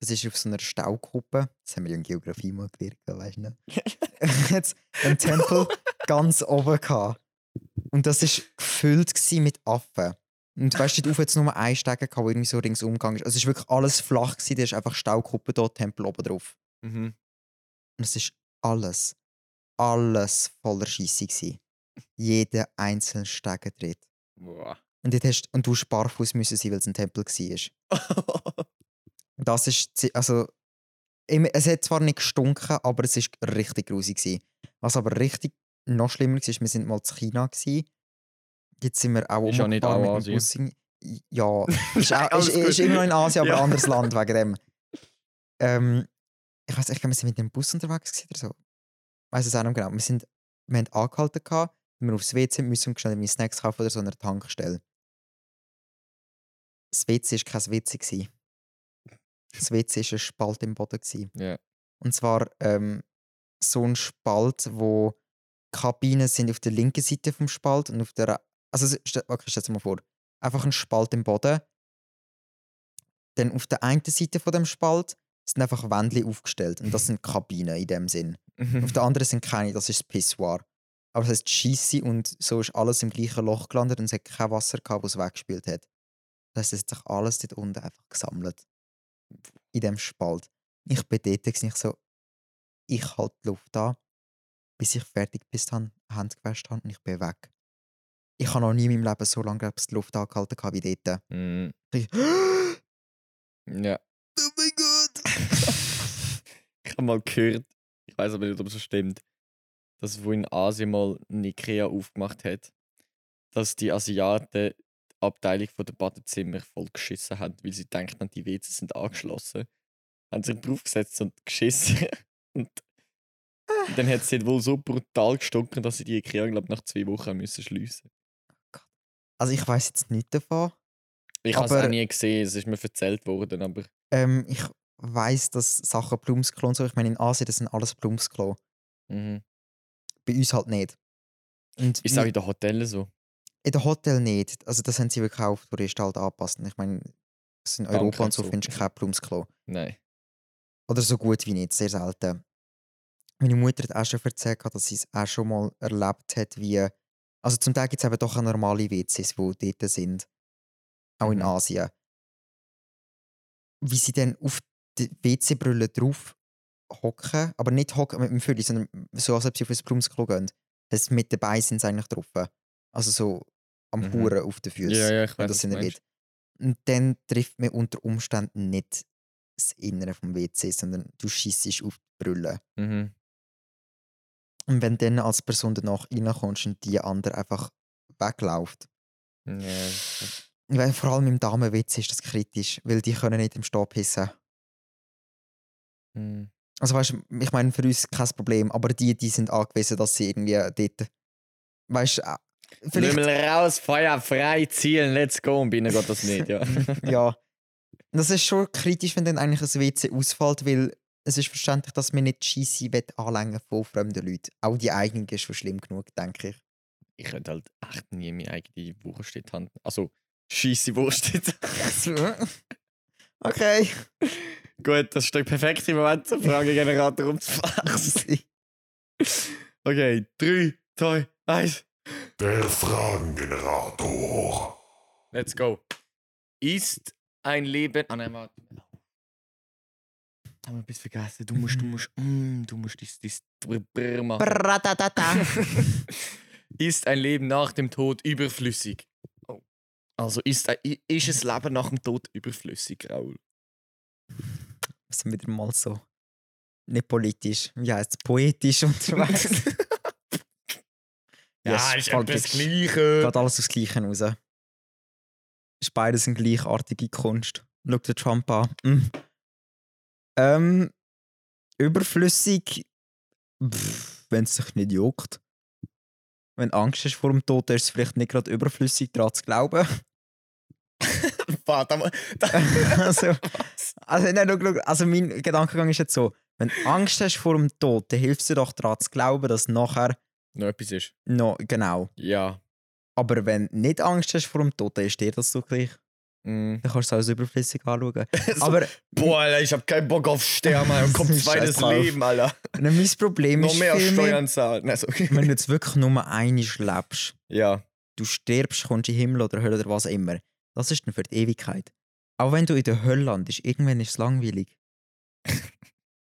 Das ist auf so einer Staugruppe. Das haben wir ja in Geografie mal gelernt, weißt du nicht? Jetzt ein Tempel ganz oben gehabt. Und das war gefüllt mit Affen. Und weißt du, dort hat es nur einen Steg gehabt, der irgendwie so ringsum gegangen ist. Also es war wirklich alles flach, gewesen, da ist einfach Staugruppe dort, Tempel oben drauf. mhm. Und es ist alles, alles voller Scheisse gewesen. Jeder einzelne Steg. Boah. Und, dort hast, und du musst barfuß müssen sein, weil es ein Tempel war. Das ist, also, es hat zwar nicht gestunken, aber es war richtig grusig. gewesen. Was aber richtig noch schlimmer war, ist, wir sind mal in China. Gewesen. Jetzt sind wir auch Ist ja nicht auch Asien. Ja, ist, auch, ist, ist immer noch in Asien, aber Ja. ein anderes Land wegen dem. Ähm, ich weiß nicht, ich glaube, wir sind mit dem Bus unterwegs gewesen oder so. Ich weiß es auch nicht genau. Wir, sind, wir haben angehalten, gehabt, wenn wir aufs WC müssen und schnell irgendwie Snacks kaufen oder so an einer Tankstelle. Das WC war kein WC. gewesen. Das WC war ein Spalt im Boden. Ja. Und zwar ähm, so ein Spalt, wo Kabinen sind auf der linken Seite vom Spalt und auf der. Also, okay, stell dir mal vor. Einfach ein Spalt im Boden. Dann auf der einen Seite von dem Spalt sind einfach Wände aufgestellt. Und das sind Kabinen in dem Sinn. Auf der anderen sind keine, das ist das Pissoir. Aber das heißt Scheisse und so ist alles im gleichen Loch gelandet und es hat kein Wasser gehabt, das es weggespült hat. Das heißt, es hat sich alles dort unten einfach gesammelt. In dem Spalt. Ich bin dort ich so, ich halte die Luft an, bis ich fertig bis habe, Hände gewaschen habe und ich bin weg. Ich habe noch nie in meinem Leben so lange glaub die Luft angehalten wie dort. Mhm. Ich, oh Ja. mein Gott! Ich habe mal gehört, ich weiß aber nicht, ob es so stimmt, dass wo in Asien mal ein Ikea aufgemacht hat, dass die Asiaten Abteilung von der Badezimmer voll geschissen haben, weil sie denken, die WCs sind angeschlossen. Haben sich draufgesetzt und geschissen. und dann hat es wohl so brutal gestunken, dass sie die Ikea, glaube nach zwei Wochen müssen schliessen Also ich weiß jetzt nicht davon. Ich habe es auch nie gesehen, es ist mir erzählt worden, aber Ähm, ich weiß, dass Sachen Blumsklo und so, ich meine in Asien, das sind alles Blumsklo. mhm. Bei uns halt nicht. Und ist auch in den Hotels so. In den Hotel nicht. Also das haben sie wirklich auf Touristen halt angepasst. Ich meine, in Europa und und so findest du kein Blumsklo. Nein. Oder so gut wie nicht, sehr selten. Meine Mutter hat auch schon erzählt, dass sie es auch schon mal erlebt hat, wie. Also zum Teil gibt es eben doch auch normale WCs, die dort sind. Auch in Mhm. Asien. Wie sie dann auf die WC-Brille drauf hocken, aber nicht hocken mit dem Fülli, sondern so, als ob sie auf ein Blumsklo gehen. Das mit dabei sind sie eigentlich drauf. Also so am Mhm. Huren auf den Füßen. Ja, ja, ich weiß, das ergibt. Und dann trifft man unter Umständen nicht das Innere vom WC, sondern du schießt auf die Brille. Mhm. Und wenn dann als Person danach reinkommst und die andere einfach wegläuft. Ja, Weil vor allem im Damen-WC ist das kritisch, weil die können nicht im Stehen pissen. Mhm. Also weißt du, ich meine, für uns kein Problem, aber die, die sind angewiesen, dass sie irgendwie dort. Weißt du, vielleicht. Lümmel raus, Feuer frei, zielen, let's go. Und bei ihnen geht das nicht, ja. ja. Das ist schon kritisch, wenn dann eigentlich ein WC ausfällt, weil es ist verständlich, dass man nicht Scheisse anlängen von fremden Leuten. Auch die eigenen ist schon schlimm genug, denke ich. Ich könnte halt echt nie meine eigene Wurst in die Hand Also, scheisse Wurst in die Hand. okay. Gut, das ist der perfekte Moment, den Fragegenerator umzuflexen. Okay, 3, 2, 1. Der Fragengenerator. Let's go. Ist ein Leben. Ah, nein, warte. haben wir etwas vergessen. Du musst, du musst, mm, du musst dies, dies Brr, machen. Ist ein Leben nach dem Tod überflüssig? Oh. Also ist, ein, i- ist ein Leben nach dem Tod überflüssig, Raul? Wir sind wieder mal so. Nicht politisch, wie heißt es? Poetisch unterwegs. Ja, es ist fällt etwas das Gleiche. Geht alles aufs Gleiche raus. Ist beides eine gleichartige Kunst. Schau den Trump an. Mm. Ähm, überflüssig, wenn es sich nicht juckt. Wenn Angst hast vor dem Tod, ist es vielleicht nicht gerade überflüssig, daran zu glauben. Also, also, nein, also mein Gedankengang ist jetzt so, wenn Angst hast vor dem Tod, dann hilft es dir doch daran zu glauben, dass nachher Noch etwas ist. noch, genau. Ja. Aber wenn du nicht Angst hast vor dem Tod, dann ist dir das so gleich. Mm. Dann kannst du es als überflüssig anschauen. So, Aber Boah, Alter, ich hab keinen Bock auf Sterben, Alter. Kommt zweites. Leben, Alter. nein, mein Problem Noch ist mehr vielmehr, Steuern zahlen. Also, wenn du jetzt wirklich nur einmal lebst, ja. du stirbst, kommst in den Himmel oder Hölle oder was immer, das ist dann für die Ewigkeit. Auch wenn du in der Hölle landest, irgendwann ist es langweilig.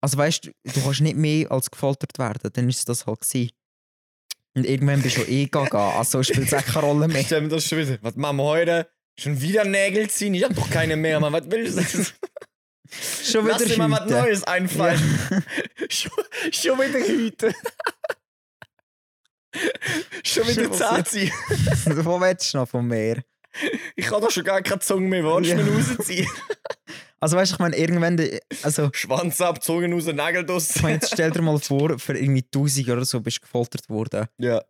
Also weißt du, du kannst nicht mehr als gefoltert werden, dann ist das halt gewesen. Und irgendwann bist du eh gaga, also spielt es auch keine Rolle mehr. Stell mir das schon wieder. Was machen wir heute? Schon wieder Nägel ziehen? Ich hab doch keine mehr, Mann. Was willst du? Schon Lass wieder dir mal was. Neues einfallen. Ja. schon, schon wieder hüten. schon wieder Schon Zahn ziehen. Wo willst du noch vom Meer? Ich kann doch schon gar keine Zunge mehr. Willst du Ja. mir rausziehen? Also weißt du, ich meine, irgendwann, de- also Schwanz ab, Zunge raus, Nägel draus. ich meine, jetzt stell dir mal vor, für irgendwie 1000 oder so bist du gefoltert worden. Ja.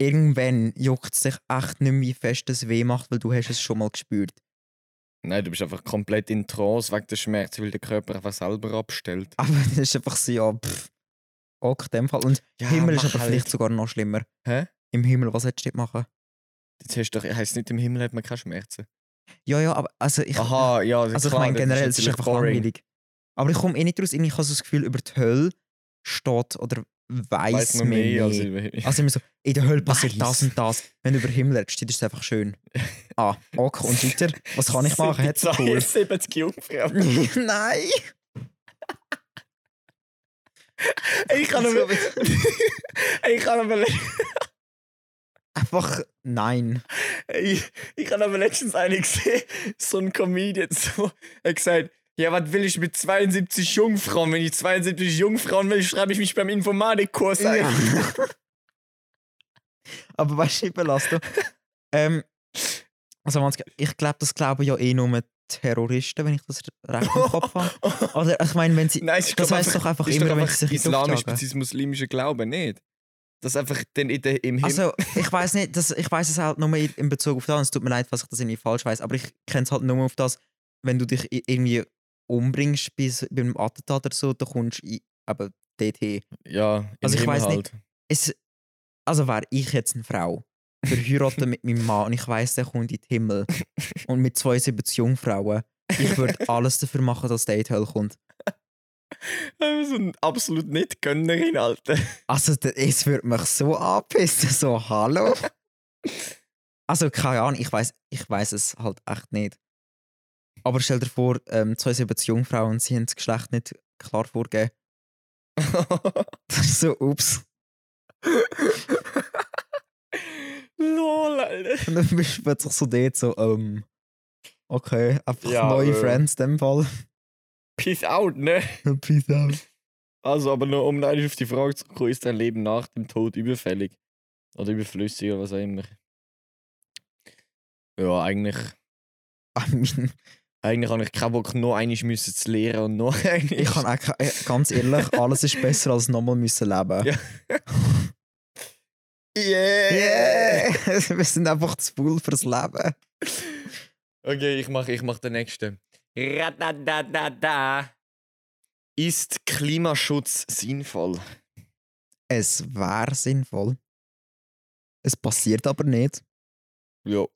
Irgendwann juckt es dich echt nicht mehr, wie fest es weh macht, weil du hast es schon mal gespürt. Nein, du bist einfach komplett in Trance wegen der Schmerzen, weil der Körper einfach selber abstellt. Aber das ist einfach so, ja, pff. Ok, in dem Fall. Und Ja, Himmel ist aber halt. vielleicht sogar noch schlimmer. Hä? Im Himmel, was hättest du dort machen? Jetzt hast du doch, heisst nicht, im Himmel hat man keine Schmerzen. Ja, ja, aber also ich, Aha, ja, also ich meine generell, es ist natürlich einfach langweilig. Aber ich komme eh nicht raus, irgendwie habe so das Gefühl, über die Hölle steht oder weiss Weiss man mehr. als Also, über- immer so, in der Hölle passiert das und das. Wenn du über den Himmel redest, ist es einfach schön. Ah, ok, und weiter? Was kann ich machen? Hat's cool. 70 Jungfrauen. Nein! Ich kann aber. ich kann aber. Einfach nein. Ich, ich habe aber letztens einen gesehen, so ein Comedian, so, er hat gesagt, ja, was will ich mit 72 Jungfrauen? Wenn ich 72 Jungfrauen will, schreibe ich mich beim Informatikkurs ein. Aber weißt du, überlass du. ähm, also, ich glaube, das glauben ja eh nur Terroristen, wenn ich das recht im Kopf habe. Oder ich meine, wenn sie. Nein, Das heisst doch einfach immer, wenn sie sich islamisch bzw. muslimische Glauben, nicht? Das einfach dann in der, im Himmel. Also, ich weiß nicht, das, ich weiß es halt nur in in Bezug auf das. Es tut mir leid, was ich das irgendwie falsch weiß, aber ich kenne es halt nur auf das, wenn du dich irgendwie umbringst bis, beim Attentat oder so, dann kommst du eben dorthin. ja, also ich weiss halt. Es, also wäre ich jetzt eine Frau, verheiratet mit meinem Mann und ich weiß, der kommt in den Himmel und mit 72 Jungfrauen, ich würde alles dafür machen, dass der in die Hölle kommt. So ein absolut nicht Gönnerin, Alter. Also, es würde mich so anpissen, so hallo. Also, keine Ahnung, ich weiß ich weiß es halt echt nicht. Aber stell dir vor, ähm, 72 Jungfrauen, sie haben das Geschlecht nicht klar vorgegeben. Das ist so, ups. Lol, Alter. Und dann bist du plötzlich so dort, so, ähm, okay, einfach Ja, neue äh. Friends in dem Fall. Peace out, ne? Peace out. Also, aber nur um eigentlich auf die Frage zu kommen, ist dein Leben nach dem Tod überfällig? Oder überflüssig oder was auch immer? Ja, eigentlich, eigentlich habe ich keinen Bock, noch einmal müssen zu lernen und noch einmal. ich kann auch, äh, ganz ehrlich, alles ist besser als nochmal müssen leben. Ja. Yeah! Yeah! Wir sind einfach zu faul fürs Leben. Okay, ich mache ich mach den nächsten. Radadadada. Ist Klimaschutz sinnvoll? Es wäre sinnvoll. Es passiert aber nicht. Ja.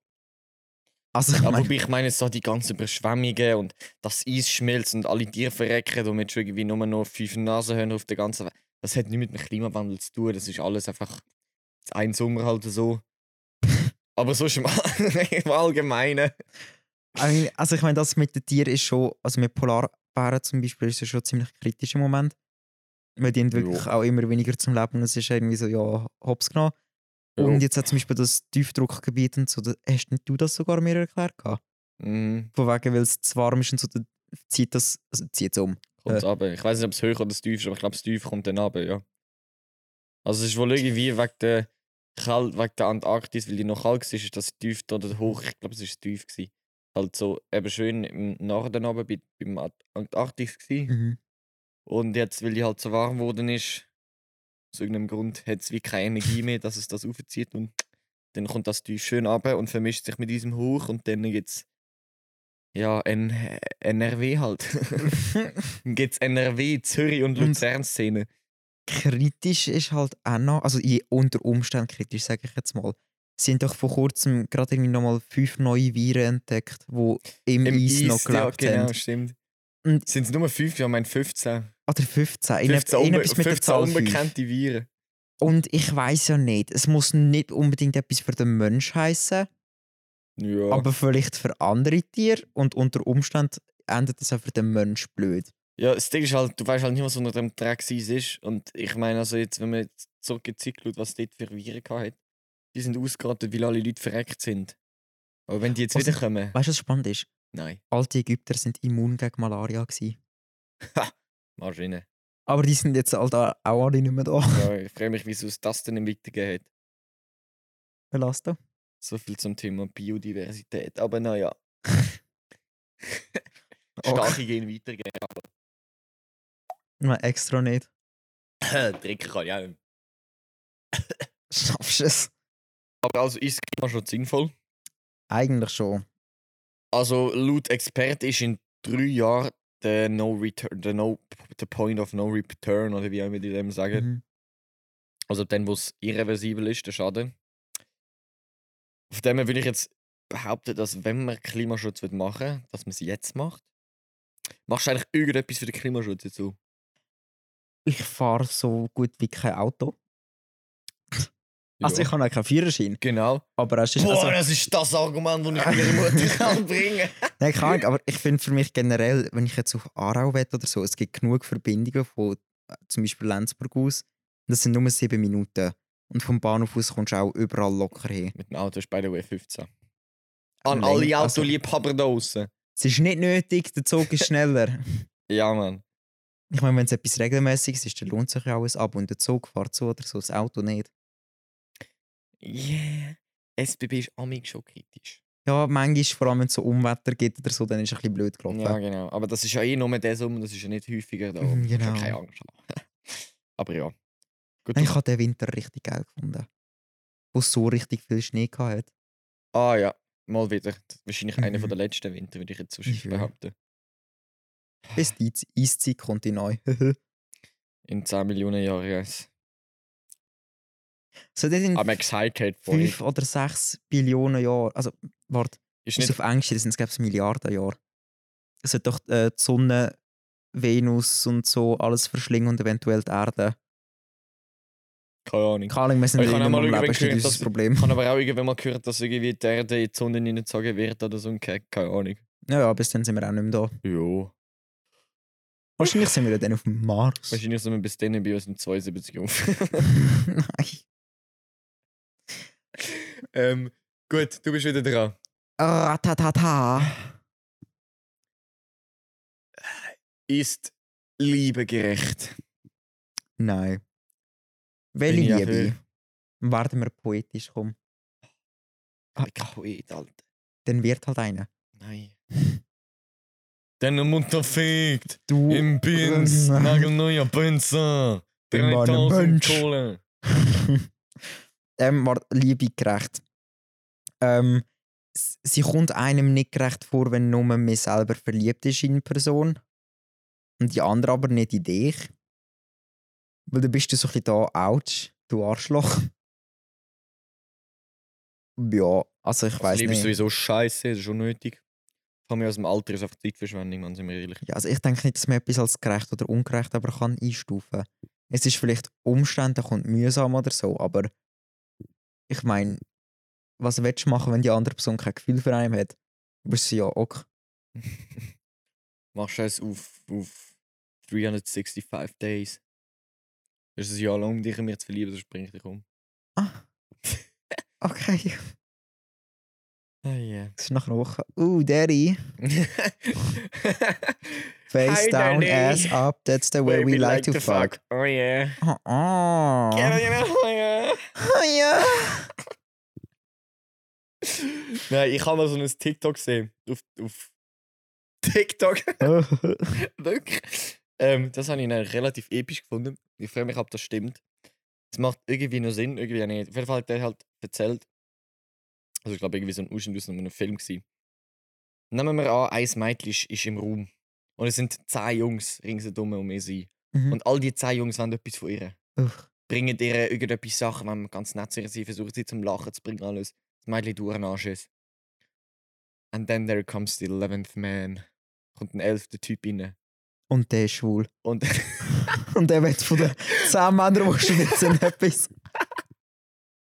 Also ich Aber meine, wobei ich meine, so die ganzen Überschwemmungen und das Eis schmilzt und alle Tiere verrecken und wir schon irgendwie nur noch fünf Nasenhörner auf der ganzen Welt. Das hat nichts mit dem Klimawandel zu tun. Das ist alles einfach ein Sommer halt so. Aber so ist im Allgemeinen. Also ich meine, das mit den Tieren ist schon, also mit Polar, Bären zum Beispiel ist es schon ein ziemlich kritischer Moment. Weil die haben wirklich auch immer weniger zum Leben und es ist irgendwie so, ja, hops genommen. Ja. Und jetzt hat zum Beispiel das Tiefdruckgebiet und so, da hast nicht du das sogar mir erklärt? Mhm. Von wegen, weil es zu warm ist und so, dann zieht das, also zieht es um. Kommt runter. Ich weiß nicht, ob es höher oder tief ist, aber ich glaube, das tief kommt dann runter, ja. Also es ist wohl irgendwie wegen der, Kalt, wegen der Antarktis, weil die noch kalt war, ist das tief oder hoch, ich glaube, es war tief. Gewesen. Halt so eben schön im Norden oben bei, beim Ant- Antarktis gewesen. Mhm. Und jetzt, weil die halt so warm geworden ist, aus irgendeinem Grund hat es wie keine Energie mehr, dass es das aufzieht und dann kommt das tief schön runter und vermischt sich mit diesem Hoch und dann gibt's ja N NRW halt. dann gibt's NRW, Zürich und Und- Luzern-Szene. kritisch ist halt auch noch, also in, unter Umständen kritisch, sage ich jetzt mal. Sie haben doch vor kurzem gerade irgendwie nochmal fünf neue Viren entdeckt, die im, Eis, noch gelebt ja, genau, haben. stimmt. Sind es nur fünf? Ja, ich meine 15. Oder 15. Ich 15, nehme unbe etwas mit der 15 Zahl 5. unbekannte Viren. Und ich weiß ja nicht, es muss nicht unbedingt etwas für den Mensch heißen, Ja. aber vielleicht für andere Tiere und unter Umständen endet es auch für den Mensch blöd. Ja, das Ding ist halt, du weißt halt nicht, was unter dem Dreckseis ist. Und ich meine, also jetzt, wenn man jetzt zurück in die Zeit schaut, was dort für Viren hat, die sind ausgerottet, weil alle Leute verreckt sind. Aber wenn die jetzt Also, wiederkommen, Weißt du, was spannend ist? nein, Alte Ägypter sind immun gegen Malaria. Gewesen. Maschine. Aber die sind jetzt halt auch auch alle nicht mehr da. Ja, ich frage mich, wieso es das denn nicht weitergegeben hat. Lass da. So viel zum Thema Biodiversität. Aber naja. Starke gehen weitergehen. Nein, extra nicht. Trinken kann ich auch nicht. Schaffst du es? Aber also ist Klimaschutz sinnvoll? Eigentlich schon. Also laut Experten ist in drei Jahren der No Return, der no, the Point of No Return oder wie auch immer die dem sagen. Mhm. Also dann, wo es irreversibel ist, der Schaden. Auf dem würde ich jetzt behaupten, dass wenn man Klimaschutz machen will, dass man es jetzt macht. Machst du eigentlich irgendetwas für den Klimaschutz jetzt so? Ich fahre so gut wie kein Auto. Also ich habe auch keinen Führerschein. Genau. Aber es ist Boah, also, das ist das Argument, das ich meiner Mutter kann bringen Nein, keine Ahnung, aber ich finde für mich generell, wenn ich jetzt auf Aarau will oder so, es gibt genug Verbindungen von äh, zum Beispiel Lenzburg aus. Das sind nur sieben Minuten. Und vom Bahnhof aus kommst du auch überall locker hin. Mit dem Auto ist by the way 15. An Nein, alle also- Autoliebhaber da draußen. Es ist nicht nötig, der Zug ist schneller. Ja, Mann. ich meine, wenn es etwas Regelmäßiges ist, dann lohnt sich ja alles ab. Und der Zug fährt so oder so, das Auto nicht. Yeah. SBB ist amig schon kritisch. Ja, manchmal, vor allem wenn es so Unwetter gibt oder so, dann ist es ein bisschen blöd gelaufen. Ja, genau. Aber das ist ja eh nur der Sommer, das ist ja nicht häufiger da. Mhm, Ich habe genau. keine Angst. Aber ja. Gut, ich habe den Winter richtig geil gefunden. Wo es so richtig viel Schnee hatte. Ah ja, mal wieder. Wahrscheinlich einer Mhm. der letzten Winter, würde ich jetzt so Ich will. behaupten. Bis die Eiszeit kommt die neu. In 10 Millionen Jahren, yes. So, das sind I'm excited for it. 5 oder 6 Billionen Jahre. Also, warte, Ist ist auf Englisch, das sind es Milliarden Jahre. Es wird doch äh, die Sonne, Venus und so alles verschlingen und eventuell die Erde. keine Ahnung. Keine Ahnung, wir sind Ich Leben, irgendwann ist nicht gehört, unser dass- Problem. Ich habe aber auch irgendwann mal gehört, dass irgendwie die Erde in die Sonne hineingezogen wird oder so. Keine Ahnung. Ja, ja, bis dann sind wir auch nicht mehr da. Ja. Wahrscheinlich sind wir dann auf dem Mars. Wahrscheinlich sind wir bis dann bei uns im 72 auf. Nein. Ähm, gut, du bist wieder dran. Ah, ta, ta, ta. Ist Liebe gerecht? Nein. Welche Bin ich Liebe? für. Werden wir poetisch kommen. Ah. Ich kann nicht, Alter. Dann wird halt einer. Nein. Deine Mutter fickt. Du. Im Pins. Nagelneuer Pinzer. Bin mal ein 3000 Mensch. Kohle. ähm, war Liebe gerecht. Ähm, sie kommt einem nicht gerecht vor, wenn nur man selber verliebt ist in eine Person. Und die andere aber nicht in dich. Weil dann bist du so ein bisschen da, ouch, du Arschloch. Ja, also ich weiß Liebe ist nicht. sowieso scheiße, das ist unnötig. Von mir aus dem Alter ist einfach Zeitverschwendung, man, sind wir ehrlich. Ja, also ich denke nicht, dass man etwas als gerecht oder ungerecht aber kann einstufen. Es ist vielleicht umständlich und mühsam oder so, aber ich meine, was willst du machen, wenn die andere Person kein Gefühl für einen hat? Du bist sie ja ok. machst du es auf, auf 365 Days. Das ist ein Jahr lang, um dich in mir zu verlieben, sonst bringe ich dich um. Ah. Okay. Oh yeah. Es ist nach einer Woche. Uh, Daddy. Face Hi, down, Daddy. ass up. That's the way we like, to fuck. Oh yeah. Oh, oh. Ja, ja, ja. Oh, ja. Nein, ich habe mal so ein TikTok gesehen. Auf, auf TikTok. Wirklich. Ähm, das habe ich dann relativ episch gefunden. Ich frage mich, ob das stimmt. Es macht irgendwie noch Sinn, irgendwie nicht. Auf jeden Fall hat der halt erzählt. Also ich glaube, irgendwie so ein Ausschnitt aus einem Film gewesen. Nehmen wir an, ein Mädchen ist, ist im Raum. Und es sind zehn Jungs ringsherum um ihr sein. Mhm. Und all die zehn Jungs wollen etwas von ihr. Uff. Bringen ihr irgendetwas Sachen, wenn man ganz nett zu ihr sind, versuchen sie zum Lachen zu bringen, alles. Das Mädchen durchnaschis. And then there comes the 11th man. Kommt ein elfter Typ rein. Und der ist schwul. Und Und der wird von den 10 Männern, die sind, etwas.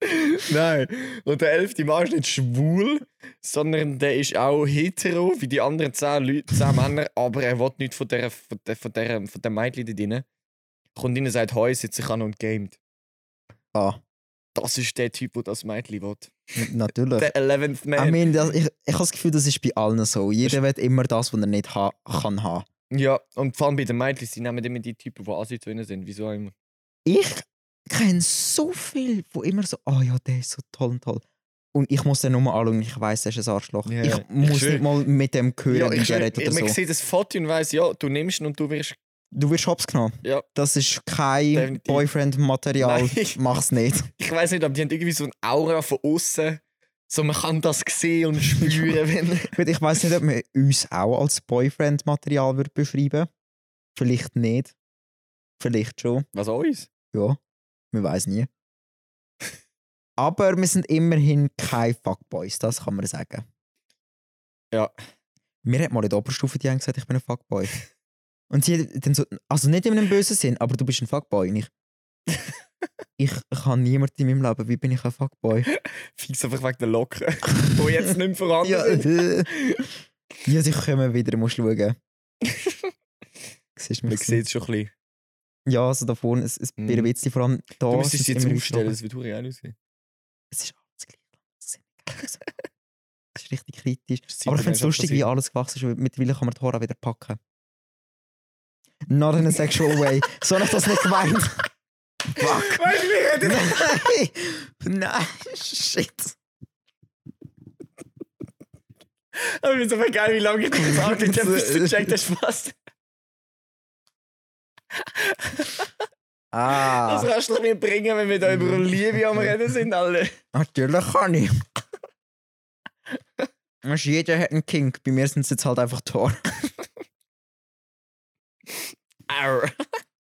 Nein. Und der elfte Mann ist nicht schwul, sondern der ist auch hetero, wie die anderen zehn, Leute, zehn Männer, aber er will nicht von der, von der, von der, von der Mädchen da drin. Kommt rein und sagt, hoi, sitzt sich an und gamet. Ah, Das ist der Typ, der das Mädchen will. natürlich. Der 11th I Man. mean, das, ich, ich habe das Gefühl, das ist bei allen so. Jeder will immer das, was er nicht ha kann haben. Ja, und vor allem bei den Mädchen, sie nehmen immer die Typen, die assi zu ihnen sind. Wieso immer? Ich kenne so viele, die immer so, oh ja, der ist so toll und toll. Und ich muss den nur anschauen, ich weiß, er ist ein Arschloch. Ja, ich. Ich muss schwör- nicht mal mit dem hören, Ja, wie ich, schwör, redet ich, oder man so. sieht das Foto und weiss, ja, du nimmst ihn und du wirst. Du wirst hops genommen. Ja. Das ist kein. Boyfriend-Material. Mach's nicht. Ich weiß nicht, aber die haben irgendwie so eine Aura von außen. So, man kann das sehen und spüren, wenn. Gut, ich weiß nicht, ob man uns auch als Boyfriend-Material würde beschreiben Vielleicht nicht. Vielleicht schon. Was uns? Ja. Man weiß nie. Aber wir sind immerhin keine Fuckboys, das kann man sagen. Ja. Mir hat mal in der Oberstufe die eine gesagt, ich bin ein Fuckboy. Und sie hat dann so, also nicht in einem bösen Sinn, aber du bist ein Fuckboy. Und ich, ich, habe niemanden in meinem Leben, wie bin ich ein Fuckboy? Fix einfach wegen der Locken, die jetzt nicht mehr vorhanden ja, sind. ja, sie kommen wieder, musst schauen. Siehst du Man mich? sieht es schon ein bisschen. Ja, also da vorne, es, es Mhm. mhm. Witz, vor allem da. Du ist müsstest es jetzt aufgeschlagen. das wird geil aussehen. Es ist alles gleich. Das ist ist richtig kritisch. Ist Aber ich finde es lustig, wie alles gewachsen ist. weil Mittlerweile kann man die Haare wieder packen. Not in a sexual way. So habe ich das nicht gemeint. Fuck. Weißt du, reden Nein! Nein! Shit! Aber ich es einfach geil, wie lange ich das gesagt habe, bis du gecheckt hast, was. Ah! Das kannst du mir bringen, wenn wir da über Liebe am Reden sind, alle. Natürlich kann ich. Weißt Jeder hat einen Kink. Bei mir sind es jetzt halt einfach Tor. Arr.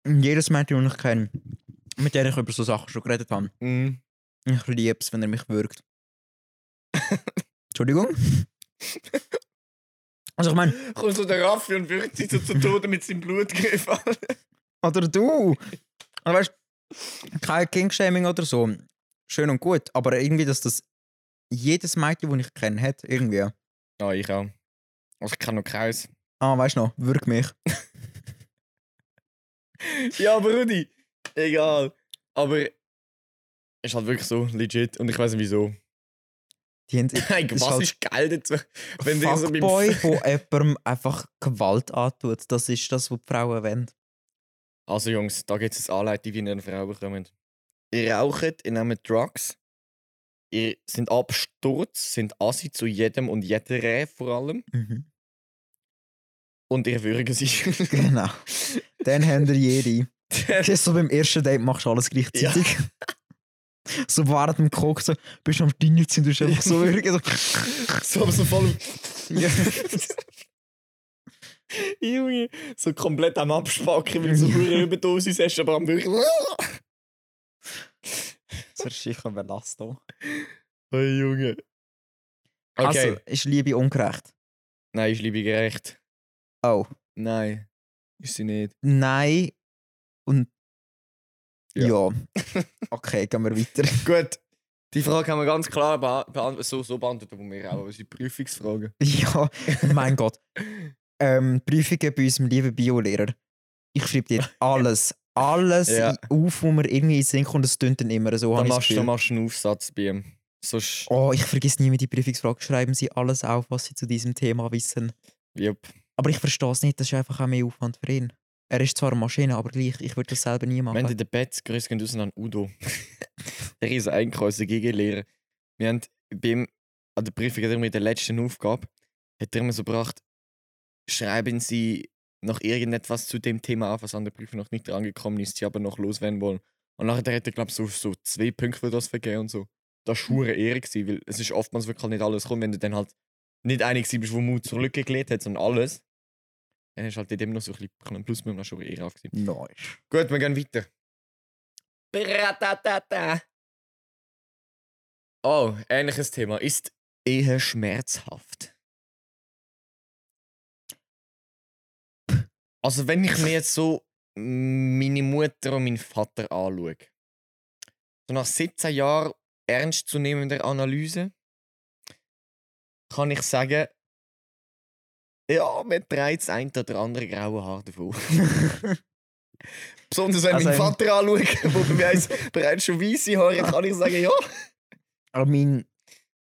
Jedes Mädchen, das ich kenne, mit der ich über so Sachen schon geredet habe, Mhm. ich liebe es, wenn er mich würgt. Entschuldigung? Also ich meine, Kommt so der Raffi und wirkt sich so zu Tode mit seinem Blutgriff an. Oder du. Also weißt kein King-Shaming oder so. Schön und gut, aber irgendwie, dass das jedes Mädchen, das ich kenne, hat, irgendwie. Ja, ich auch. Also ich kann noch keins. Ah, weißt du noch, würg mich. Ja, aber Rudi, egal. Aber ist halt wirklich so legit und ich weiß nicht wieso. Die haben Hey, ist was halt ist geil dazu? Wenn dir so beim wo jemandem einfach Gewalt antut. Das ist das, was die Frauen wollen. Also Jungs, da gibt es eine Anleitung, wie ihr eine Frau bekommt. Ihr raucht, ihr nehmt Drugs, ihr sind absturz, sind assi zu jedem und jeder vor allem Mhm. und ihr würgen sie. Genau. Dann haben wir jede. Das ist so beim ersten Date machst du alles gleichzeitig. So während dem Koch so, bist du am Dinner und du bist einfach so irgendwie so. so, so voll. Junge, so komplett am Abspacken, weil du so eine Überdosis hast, aber am wirklich. Das ist sicher belastet. Hey Junge. Okay. Also, ist Liebe ungerecht? Nein, ist Liebe gerecht. Oh. Nein, ist sie nicht. Nein. Und. Ja. Ja. Okay, gehen wir weiter. Gut. Die Frage haben wir ganz klar bea- beant- so, so beantwortet von mir auch, aber es sind Prüfungsfragen. Ja, mein Gott. Ähm, Prüfungen bei unserem lieben Biolehrer. Ich schreibe dir alles, alles Ja. auf, wo mir irgendwie in den Sinn kommt. Es tönt dann immer so. Dann das machst, dann machst du einen Aufsatz bei ihm. Sonst, Oh, ich vergesse nie mehr die Prüfungsfrage. Schreiben Sie alles auf, was Sie zu diesem Thema wissen. jupp. Aber ich verstehe es nicht, das ist einfach auch mehr Aufwand für ihn. Er ist zwar eine Maschine, aber gleich, ich würde das selber nie machen. Wir haben in der Bett, grüß gehen raus an Udo. der ist eigentlich unser Gegenlehrer. Wir haben bei ihm an der Prüfung, hat er mir in der letzten Aufgabe, hat er mir so gebracht, schreiben Sie noch irgendetwas zu dem Thema auf, was an der Prüfung noch nicht angekommen ist, Sie aber noch loswerden wollen. Und nachher hat er, glaube ich, so, so zwei Punkte für das vergeben und so. Das war hure Ehre, gewesen, weil es ist oftmals wirklich nicht alles gekommen, wenn du dann halt nicht einig bist, wo Mut zur Lücke gelegt hat, sondern alles. Dann hast du halt in dem noch so ein bisschen einen Plus mit dem schon Ehre gewesen. Nice. Gut, wir gehen weiter. Bratatata. Oh, ähnliches Thema. Ist Ehe schmerzhaft? Also, wenn ich mir jetzt so meine Mutter und meinen Vater anschaue, so nach 17 Jahren ernstzunehmender Analyse, kann ich sagen, ja, man trägt das eine oder andere graue Haar davon. Besonders wenn ich Also, meinen ähm, Vater anschaue, wo bei uns bereits schon weiße Haare kann ich sagen, ja. Aber mein.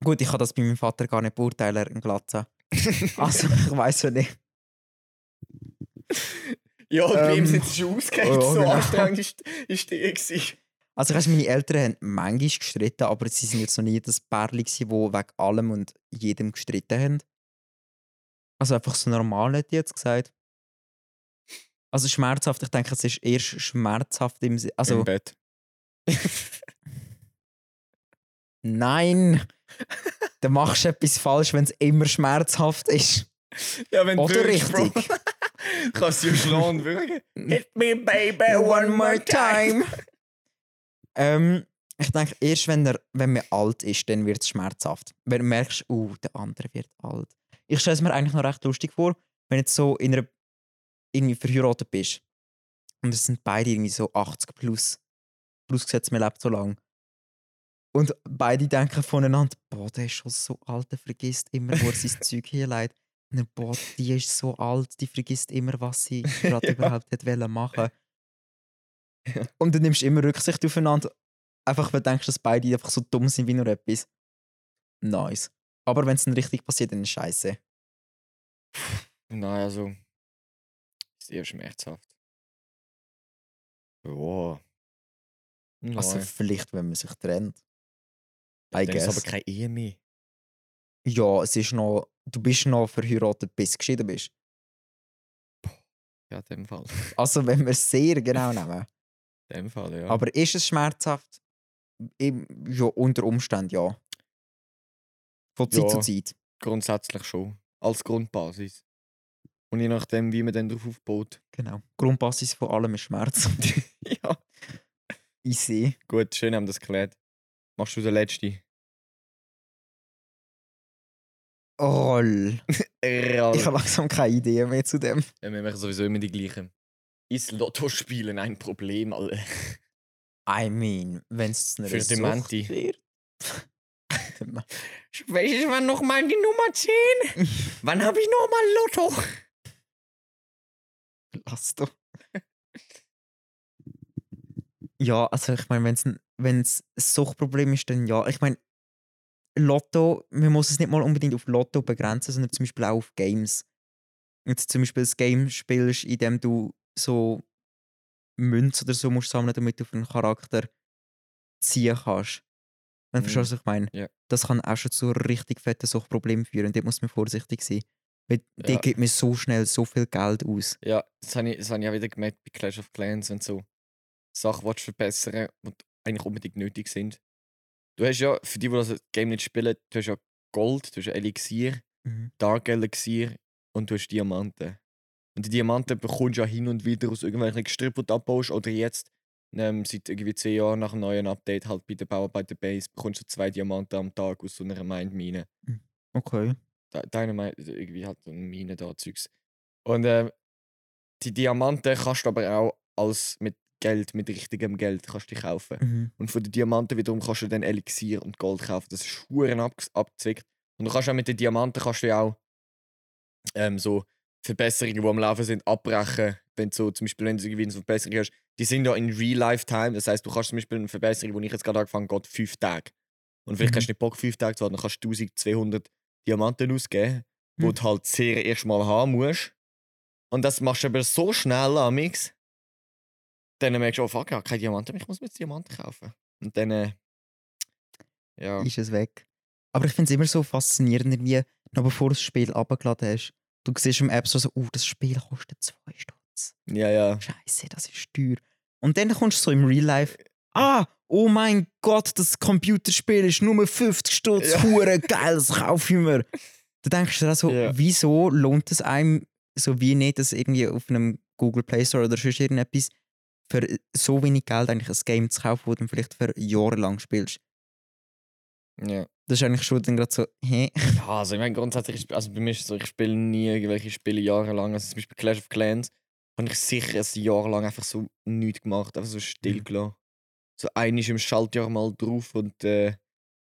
Gut, ich kann das bei meinem Vater gar nicht beurteilen, er hat einen Glatze. Also, ich weiß ja nicht. Ja, bei ihm Ähm, sind sie schon ausgehängt, oh, so genau. anstrengend ist, ist die gewesen. Also, ich weiss, meine Eltern haben manchmal gestritten, aber sie sind jetzt noch nie das Pärchen, die wegen allem und jedem gestritten haben. Also, einfach so normal, hätte ich jetzt gesagt. Also, schmerzhaft, ich denke, es ist erst schmerzhaft im Sinne. Also, Im Bett. nein! Dann machst du etwas falsch, wenn es immer schmerzhaft ist. Ja, wenn Oder du würgst, Bro. richtig. Kannst du schlagen, würgen. Hit me, baby, One more time. ähm, ich denke, erst wenn, er, wenn man alt ist, dann wird es schmerzhaft. Wenn du merkst, uh, der andere wird alt. Ich stelle es mir eigentlich noch recht lustig vor, wenn du jetzt so in einer irgendwie verheiratet bist und es sind beide irgendwie so 80 plus. Plus gesetzt, man lebt so lang. Und beide denken voneinander, boah, der ist schon so alt, der vergisst immer, wo er sein Zeug herleitet. Dann, boah, die ist so alt, die vergisst immer, was sie gerade Ja. überhaupt hat wollen machen. Und dann nimmst du immer Rücksicht aufeinander. Einfach, weil du denkst, dass beide einfach so dumm sind wie nur etwas. Nice. Aber wenn es dann richtig passiert, dann ist scheiße. Nein, also. Ist eher schmerzhaft. Ja. Nein. Also vielleicht, wenn man sich trennt. I dann ist aber keine Ehe mehr. Ja, es ist noch. Du bist noch verheiratet, bis du geschieden bist. Ja, in dem Fall. Also, wenn wir es sehr genau nehmen. In dem Fall, ja. Aber ist es schmerzhaft? Ja, unter Umständen ja. Von Zeit Ja. zu Zeit. Grundsätzlich schon. Als Grundbasis. Und je nachdem, wie man dann darauf aufbaut. Genau. Grundbasis von allem ist Schmerz. ja. ich sehe. Gut, schön haben wir das geklärt. Machst du den letzten? Roll. Ja, Ich habe langsam keine Idee mehr zu dem. wir machen sowieso immer die gleichen. Ist Lotto spielen ein Problem, alle? I mean, wenn es zu einer Für Sucht Dementi. wird. Welches war nochmal die Nummer 10? Wann habe ich nochmal Lotto? Lass doch. ja, also ich meine, wenn es ein Suchtproblem ist, dann ja. Ich meine, Lotto, man muss es nicht mal unbedingt auf Lotto begrenzen, sondern zum Beispiel auch auf Games. Jetzt zum Beispiel ein Game spielst, in dem du so Münze oder so musst sammeln, damit du auf einen Charakter ziehen kannst. Wenn du Mhm. verstehst, was ich meine? Ja. Das kann auch schon zu richtig fetten Suchtproblemen führen. Und dort muss man vorsichtig sein. Weil Ja. die gibt mir so schnell so viel Geld aus. Ja, das habe ich, das habe ich auch wieder gemerkt bei Clash of Clans und so. Sachen willst du verbessern, die eigentlich unbedingt nötig sind. Du hast ja, für die, die das Game nicht spielen, du hast ja Gold, du hast Elixier, Mhm. Dark Elixier und du hast Diamanten. Und die Diamanten bekommst du ja hin und wieder aus irgendwelchen Gestrüpp, die du abbaust. Oder jetzt, ähm, seit irgendwie 10 Jahren nach einem neuen Update, halt bei der Bauarbeiter Base, bekommst du zwei Diamanten am Tag aus so einer Mindmine. Okay. Di- Dynamite, irgendwie halt so eine Mine da Zeugs. Und ähm, die Diamanten kannst du aber auch als mit Geld, mit richtigem Geld kannst du die kaufen. Mhm. Und von den Diamanten wiederum kannst du dann Elixier und Gold kaufen. Das ist Huren ab, abgezwickt. Und du kannst auch mit den Diamanten kannst du ja auch ähm, so Verbesserungen, die am Laufen sind, abbrechen. Wenn du so, zum Beispiel, wenn du irgendwie eine Verbesserung hast, die sind ja in Real-Life-Time. Das heißt, du kannst zum Beispiel eine Verbesserung, die ich jetzt gerade angefangen habe, geht fünf Tage. Und vielleicht Mhm. hast du nicht Bock, fünf Tage zu warten, dann kannst du 1200 Diamanten ausgeben, wo Mhm. du halt sehr erst mal haben musst. Und das machst du aber so schnell am Mix, dann merkst du, oh fuck, ja, keine Diamanten mehr, ich muss mir jetzt Diamanten kaufen. Und dann, äh, ja. ist es weg. Aber ich finde es immer so faszinierend, irgendwie, noch bevor du das Spiel abgeladen hast, du siehst im App so, oh, das Spiel kostet 2 Stutz. Ja, ja. Scheiße, das ist teuer. Und dann kommst du so im Real Life, ah, oh mein Gott, das Computerspiel ist nur 50 Stutz, Ja. hure geil, das kaufe ich mir. Da denkst du dir auch so, Ja. wieso lohnt es einem so wie nicht, das irgendwie auf einem Google Play Store oder sonst irgendetwas für so wenig Geld eigentlich ein Game zu kaufen, das du vielleicht für Jahre lang spielst. ja. Das ist eigentlich schon dann gerade so, hä? Ja, also ich meine grundsätzlich, also bei mir ist es so, ich spiele nie irgendwelche Spiele jahrelang. Also zum Beispiel Clash of Clans habe ich sicher ein Jahr lang einfach so nichts gemacht, einfach so still gelassen. So einig im Schaltjahr mal drauf und äh,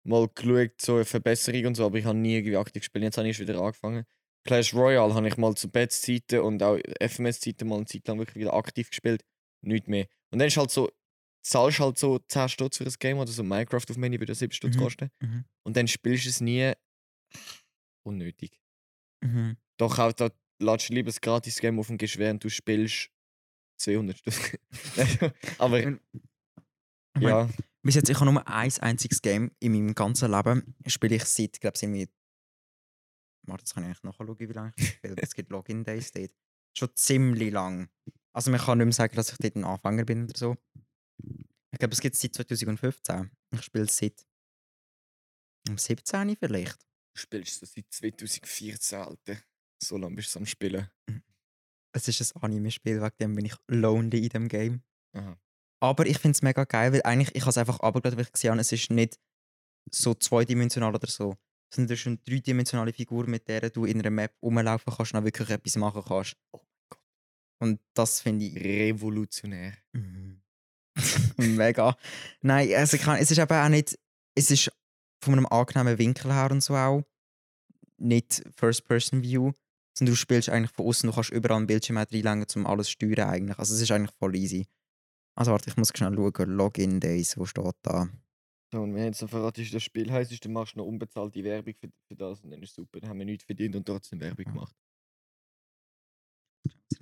mal geschaut, so eine Verbesserung und so, aber ich habe nie irgendwie aktiv gespielt. Jetzt habe ich wieder angefangen. Clash Royale habe ich mal zu Bets-Zeiten und auch FMS-Zeiten mal eine Zeit lang wirklich wieder aktiv gespielt. Nicht mehr. Und dann ist halt so, zahlst halt so 10 Stutz für ein Game oder so Minecraft auf Mini würde 7 Stutz Mhm. kosten. Mhm. Und dann spielst du es nie. Unnötig. Mhm. Doch auch da ladest du lieber das Gratis-Game auf und gehst während du spielst 200 Stück. Aber Ich mein, ja, Bis jetzt, ich habe nur ein einziges Game in meinem ganzen Leben. Spiele ich seit, glaube ich, irgendwie. Warte, jetzt kann ich eigentlich nachschauen, wie lange ich spiele. Es gibt Login-Days dort. Schon ziemlich lang. Also, man kann nicht mehr sagen, dass ich dort ein Anfänger bin oder so. Ich glaube, es gibt es seit 2015. Ich spiele es seit. Um 17 vielleicht. du spielst so seit 2014, Alter. So lange bist du am Spielen. Es ist ein Anime-Spiel, wegen dem bin ich lonely in dem Game. Aha. Aber ich finde es mega geil, weil eigentlich, ich habe es einfach abgeladen, weil ich gesehen habe, es ist nicht so zweidimensional oder so. Sondern es ist eine dreidimensionale Figur, mit der du in einer Map rumlaufen kannst und auch wirklich etwas machen kannst. Oh. Und das finde ich Revolutionär. Mhm. mega. Nein, also kann, es ist aber auch nicht, es ist von einem angenehmen Winkel her und so auch nicht First-Person-View, sondern du spielst eigentlich von außen, du kannst überall einen Bildschirm reinlegen, um alles zu steuern eigentlich. Also es ist eigentlich voll easy. Also warte, ich muss schnell schauen, Login Days, wo steht da? So, und wenn jetzt noch verratest, wie das Spiel heisst, dann machst du noch unbezahlte Werbung für, für das und dann ist super. Dann haben wir nichts verdient und trotzdem Werbung gemacht.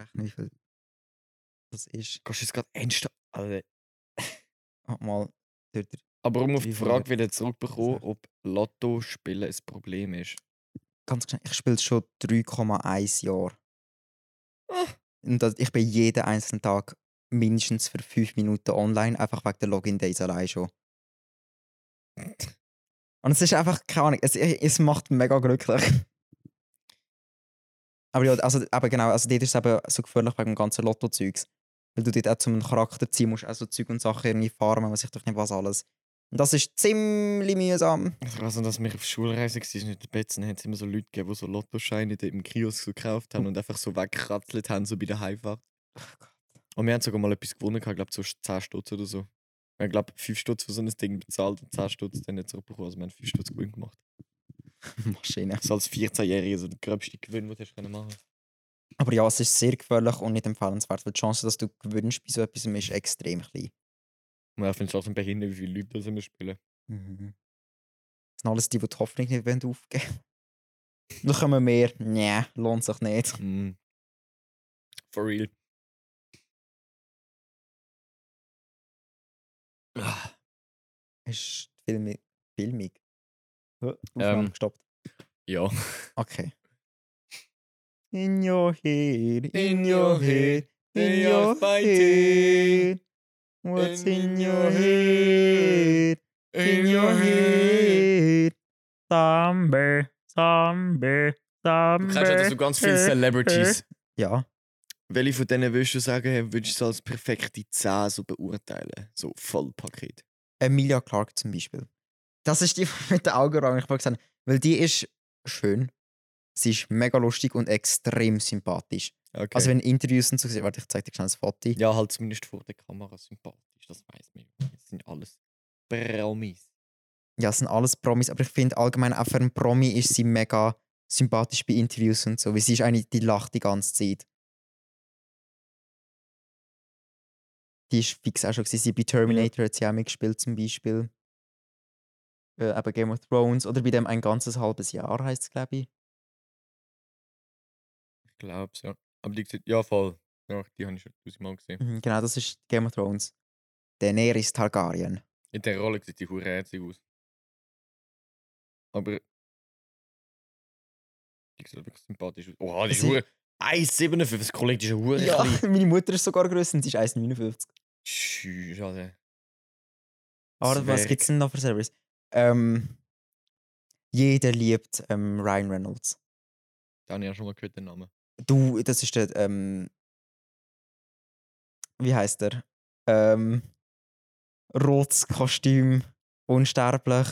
Ich muss rechnen, wie viel das ist. Kannst du jetzt gerade ernsthaft. Alter. Ah, mal. Aber um auf die Frage wieder zurückbekommen, Also- ob Lotto spielen ein Problem ist. Ganz schnell, ich spiele schon 3,1 Jahre. Ah. Und ich bin jeden einzelnen Tag mindestens für 5 Minuten online, einfach wegen der Login-Days allein schon. Und es ist einfach, keine Ahnung, es, es macht mega glücklich. Aber ja, also, aber genau, also dort ist es eben so gefährlich wegen dem ganzen Lotto-Zeugs. Weil du dort auch zum Charakter ziehen musst, also Zeug und Sachen irgendwie farmen, was ich doch nicht was alles. Und das ist ziemlich mühsam. Ich weiß noch, dass wir auf Schulreise waren mit den Betzen, hat es immer so Leute gegeben, die so Lottoscheine dort im Kiosk so gekauft haben und einfach so weggekratzelt haben, so bei der Heimfahrt. Und wir haben sogar mal etwas gewonnen, ich glaube so 10 Stutz oder so. Wir haben, glaube 5 Stutz für so ein Ding bezahlt und 10 Stutz dann nicht zurückbekommen. Also wir haben 5 Stutz Gewinn gemacht. Maschine. So als 14-Jähriger so der gröbste Gewinn, den du machen Aber ja, es ist sehr gefährlich und nicht empfehlenswert, weil die Chance, dass du gewinnst bei so etwas ist extrem klein. Und ich finde es trotzdem behindert, wie viele Leute das immer spielen. Mhm. Das sind alles die, die die Hoffnung nicht wollen aufgeben Dann kommen mehr. Nee, lohnt sich nicht. Mm. For real. Ah. Ist die Filmi Filmung? Ähm. Aufnahme gestoppt. Ja. Okay. In your head, in your head, in your head. What's in your head? In your head. Zombie, Zombie, Du Zombie. kennst ja so ganz viele Celebrities. Ja. Welche von denen würdest du sagen, würdest du als perfekte 10 so beurteilen? So Vollpaket. Emilia Clarke zum Beispiel. Das ist die mit den Augenbrauen, ich wollte sagen. Weil die ist schön. Sie ist mega lustig und extrem sympathisch. Okay. Also wenn Interviews und so sehen, warte, ich zeig dir schnell das Foto. ja, halt zumindest vor der Kamera sympathisch, das weiß man. Das sind alles Promis. Ja, es sind alles Promis, aber ich finde allgemein auch für einen Promi ist sie mega sympathisch bei Interviews und so, weil sie ist eine, die lacht die ganze Zeit. Die ist fix auch schon gewesen. Sie bei Terminator hat sie auch mitgespielt zum Beispiel. Äh, eben Game of Thrones oder bei dem ein ganzes halbes Jahr heißt es, glaube ich. Ich glaub's, ja. Aber die sieht, ja voll. Ja, die habe ich schon tausendmal gesehen. Mhm, genau, das ist Game of Thrones. Daenerys Targaryen. In der Rolle sieht die hure herzig aus. Aber. Die sieht wirklich sympathisch aus. Oh, die Es ist hure. 1,57, das Kollege ist eine hure Ja, klein. meine Mutter ist sogar größer und sie ist 1,59. Tschüss, Alter. Aber was gibt es denn noch für Servers? Ähm, jeder liebt ähm, Ryan Reynolds. Da habe ich ja schon mal gehört, den Namen. Du, das ist der, ähm, wie heißt der? Ähm, rotes Kostüm, unsterblich.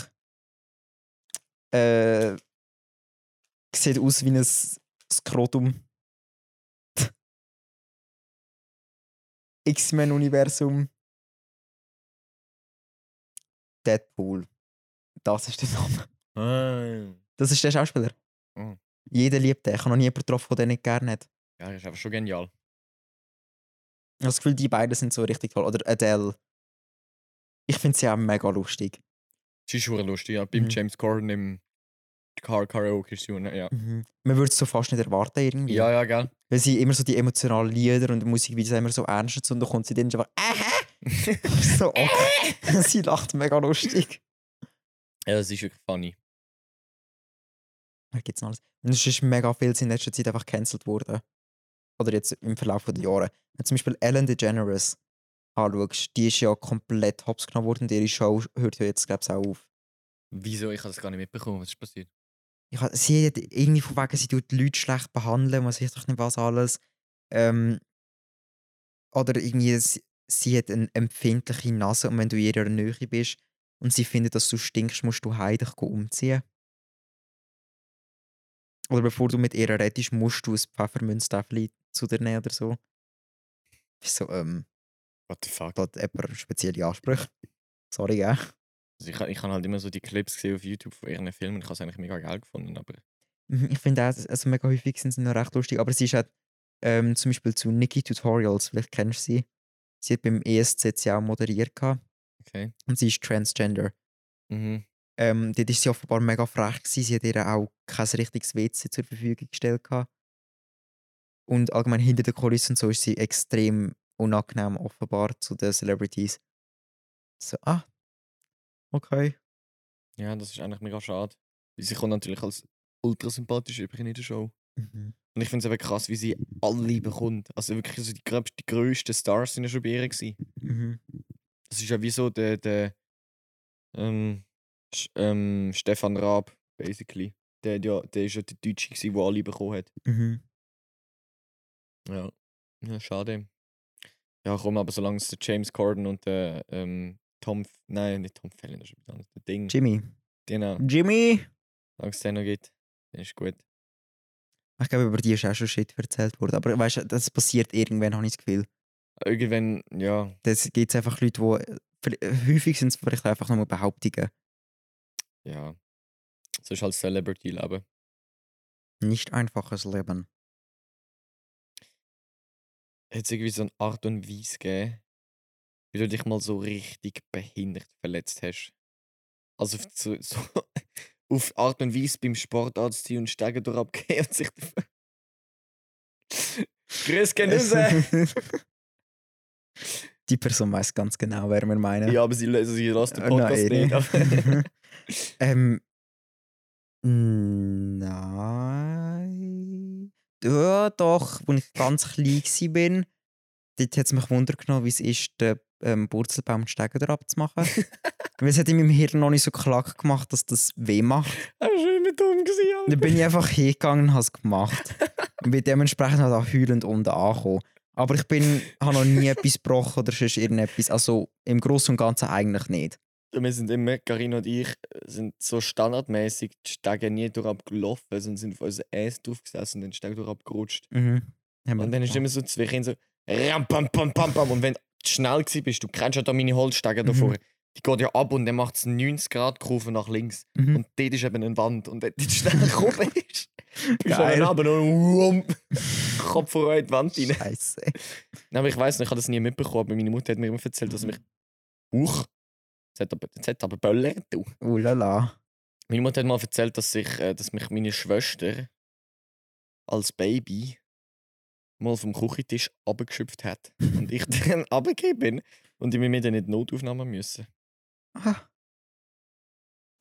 Äh, sieht aus wie ein Skrotum. X-Men-Universum. Deadpool. Das ist der Name. Ah. Das ist der Schauspieler. Oh. Jeder liebt den. Ich habe noch nie jemanden getroffen, der den nicht gerne hat. Ja, das ist einfach schon genial. Ich habe das Gefühl, die beiden sind so richtig toll. Oder Adele. Ich finde sie auch mega lustig. Sie ist hure lustig, ja. Beim Mhm. James Corden im Car Karaoke ist sie, hure- ja. Mhm. Man würde es so fast nicht erwarten irgendwie. Ja, ja, gell? Weil sie immer so die emotionalen Lieder und Musikvideos immer so ernst sind und dann kommt sie dann einfach «Ähä!» so okay. sie lacht mega lustig. Ja, das ist wirklich funny. Was gibt's noch alles? Und es ist mega viel in letzter Zeit einfach cancelled worden. Oder jetzt im Verlauf der Jahre. Wenn zum Beispiel Ellen DeGeneres anschaust, die ist ja komplett hops genommen worden und ihre Show hört ja jetzt, glaube ich, auch auf. Wieso? Ich habe das gar nicht mitbekommen. Was ist passiert? Ich, ha- sie hat irgendwie von wegen, sie tut die Leute schlecht behandeln, was ich doch nicht was alles. Ähm, oder irgendwie, sie, sie hat eine empfindliche Nase und wenn du in ihrer Nähe bist und sie findet, dass du stinkst, musst du heim dich umziehen. Oder bevor du mit ihr redest, musst du ein Pfeffermünztäfeli zu dir nehmen oder so. So, ähm, What the fuck? da hat jemand spezielle Ansprüche. Sorry, gell? Also ich, ich habe halt immer so die Clips gesehen auf YouTube von ihren Filmen. Ich habe es eigentlich mega geil gefunden, aber Mhm, Ich finde auch, also mega häufig sind sie noch recht lustig, aber sie ist halt ähm, zum Beispiel zu Nikki Tutorials, vielleicht kennst du sie. Sie hat beim ESCC auch moderiert gehabt okay. und sie ist Transgender. Mhm. Ähm, dort ist sie offenbar mega frech gewesen. Sie hat ihr auch kein richtiges WC zur Verfügung gestellt gehabt. Und allgemein hinter den Kulissen und so ist sie extrem unangenehm offenbar zu den Celebrities. So, ah, okay. Ja, das ist eigentlich mega schade. Weil Sie kommt natürlich als ultra sympathisch in der Show. Mhm. Und ich finde es eben krass, wie sie alle bekommt. Also wirklich so die, die grössten Stars sind ja schon bei ihr gewesen. Mhm. Das ist ja wie so der, der ähm, ähm, Stefan Raab, basically. Der, der, der ist ja der Deutsche gewesen, der alle bekommen hat. Mhm. Ja. Ja, schade. Ja, komm, aber solange es der James Corden und der ähm, Tom, nein, nicht Tom Felton, das ist etwas anderes. Der Ding, Jimmy. genau, Jimmy! solange es den noch gibt, dann ist gut. Ich glaube, über die ist auch schon Shit erzählt worden. Aber weißt du, das passiert irgendwann, habe ich das Gefühl. Irgendwann, ja, Das gibt es einfach Leute, die. Häufig sind es vielleicht einfach nur Behauptungen. ja. So ist halt Celebrity-Leben. Nicht einfaches Leben. Hat es irgendwie so eine Art und Weise gegeben, wie du dich mal so richtig behindert verletzt hast? Also auf so, so auf Art und Weise beim Sportarzt ziehen und Steigen durch abgehen und sich. Grüß Genüsse! Die Person weiß ganz genau, wer wir meinen. Ja, aber sie, also sie lässt den Podcast nein. nicht. ähm. Nein. Ja, doch, als ich ganz klein war, dort hat es mich Wunder genommen, wie es ist, den ähm, Wurzelbaum und Stegen drauf zu machen. Weil es hat in meinem Hirn noch nicht so klack gemacht, dass das weh macht. Das war immer dumm gewesen. Dann bin ich einfach hingegangen und habe es gemacht. Und bin dementsprechend halt auch heulend unten angekommen. Aber ich bin, habe noch nie etwas gebrochen oder sonst irgendetwas. Also im Großen und Ganzen eigentlich nicht. Wir sind immer, Carina und ich, äh, sind so standardmäßig die Stege nie durch abgelaufen, sondern sind auf unser Ass draufgesessen und den Steg durch abgerutscht. Mhm. Haben Und dann ist immer so Kinder so ram, pam, pam, pam, pam. Und wenn du schnell bist, du kennst ja da meine Holzstege Mhm. Die geht ja ab und dann macht es 90 Grad Kurve nach links. Mhm. Und dort ist eben eine Wand. Und dort die schnell gekommen ist, Geil. aber noch wump, Kopf vor in die Wand rein. Scheiße. Nein, aber ich weiß nicht, ich habe das nie mitbekommen, aber meine Mutter hat mir immer erzählt, dass mich. Huch! Jetzt hat aber, jetzt hat aber böllert, du. Oh la la. Meine Mutter hat mal erzählt, dass, ich, äh, dass mich meine Schwester als Baby mal vom Küchentisch abgeschöpft hat. Und ich dann runtergegeben bin und ich mir dann in die Notaufnahme müssen. Ah.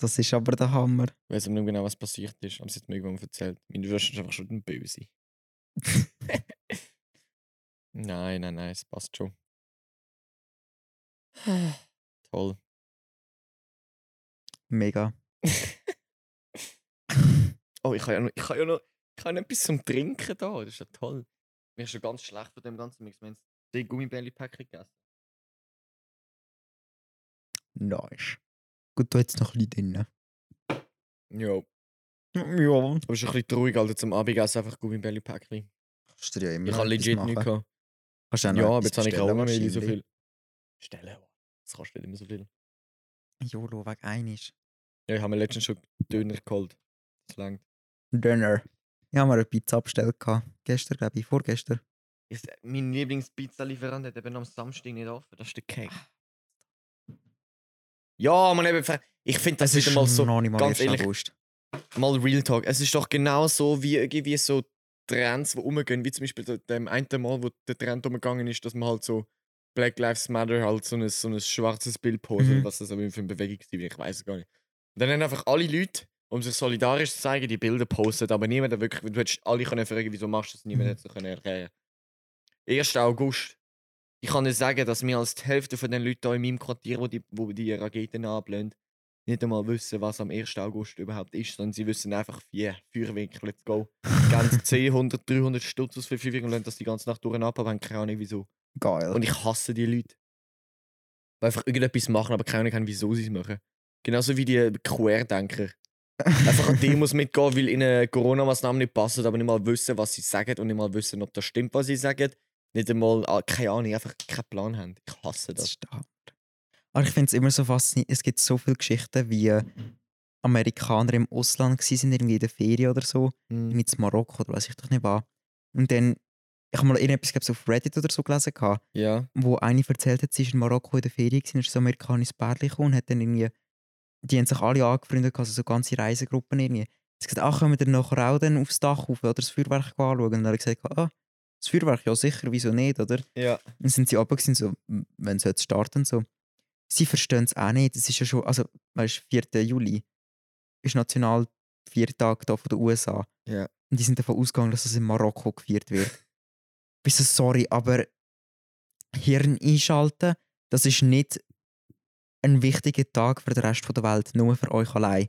Das ist aber der Hammer. Ich weiß aber nicht genau, was passiert ist, aber sie hat mir irgendwann erzählt. Meine Schwester ist einfach schon ein Böse. nein, nein, nein, es passt schon. Toll. Mega. Oh, ich habe ja noch, ich habe ja noch, ich habe noch etwas zum Trinken da. Das ist ja toll. Mir ist schon ganz schlecht von dem ganzen Mix. Wir haben die Gummibärli-Päckchen gegessen. Nice. Gut, da jetzt noch ein bisschen drin. Ja. Ja. Aber es ist ein bisschen traurig, Alter, zum Abendessen einfach Gummibärli-Päckchen. Kannst du dir ja immer Ich habe legit nichts gehabt. Kannst du auch noch Ja, aber jetzt habe ich auch nicht mehr so viel. Stellen. Das kostet nicht immer so viel. Jolo, wegen einisch. Ja, ich habe mir letztens schon Döner geholt. Das langt. Döner. Ich habe mir eine Pizza bestellt. gehabt. Gestern, glaube ich. Vorgestern. Ist, mein Lieblingspizza-Lieferant hat eben am Samstag nicht offen. Das ist der Cake. Ja, man eben. Ich finde das wieder mal so. mal ganz 1. ehrlich, August. mal Real Talk. Es ist doch genau so wie irgendwie so Trends, die umgehen, wie zum Beispiel de- dem einen Mal, wo der Trend umgegangen ist, dass man halt so Black Lives Matter halt so ein, so ein schwarzes Bild postet, Mhm. was das aber für eine Bewegung war, ich weiß es gar nicht. Und dann haben einfach alle Leute, um sich solidarisch zu zeigen, die Bilder postet, aber niemand hat wirklich, du hättest alle können fragen, wieso machst du das, niemand Mhm. hätte es können erklären. 1. August. Ich kann nicht sagen, dass mehr als die Hälfte von den Leuten hier in meinem Quartier, wo die, wo die Raketen ablehnen, nicht einmal wissen, was am 1. August überhaupt ist, sondern sie wissen einfach, wie Feuerwerk, let's go. Gehen 10, 100, 300 Stutz aus für Feuerwerk und lassen das die ganze Nacht durch ab, aber haben keine Ahnung wieso. Geil. Und ich hasse die Leute. Die einfach irgendetwas machen, aber keine Ahnung haben, wieso sie es machen. Genauso wie die Querdenker. Einfach an Demos mitgehen, weil ihnen Corona-Maßnahmen nicht passen, aber nicht mal wissen, was sie sagen und nicht mal wissen, ob das stimmt, was sie sagen. Nicht einmal, ah, keine Ahnung, einfach keinen Plan haben. Ich hasse das das. Hammer. Aber ich finde es immer so faszinierend. Es gibt so viele Geschichten, wie Amerikaner im Ausland waren, irgendwie in der Ferien oder so. Mhm. Mit Marokko oder weiß ich doch nicht was. Und dann, ich habe mal irgendetwas glaub, so auf Reddit oder so gelesen, gehabt, Ja. wo eine erzählt hat, sie ist in Marokko in der Ferien gewesen, ist so ein amerikanisches Pärchen gekommen und hat dann irgendwie, die haben sich alle angefreundet, also so ganze Reisegruppen irgendwie. Sie hat gesagt, ach, können wir dann nachher auch dann aufs Dach rauf oder das Feuerwerk anschauen? Und dann hat er gesagt, ah, das Feuerwerk, ja sicher, wieso nicht, oder? Ja. Dann sind sie runter gewesen, so, wenn sie jetzt starten, so. Sie verstehen es auch nicht, es ist ja schon, also, weißt du, 4. Juli ist national vier Tage da von den USA. Ja. Und die sind davon ausgegangen, dass es in Marokko gefeiert wird. Bist du sorry, aber Hirn einschalten, das ist nicht ein wichtiger Tag für den Rest der Welt, nur für euch allein.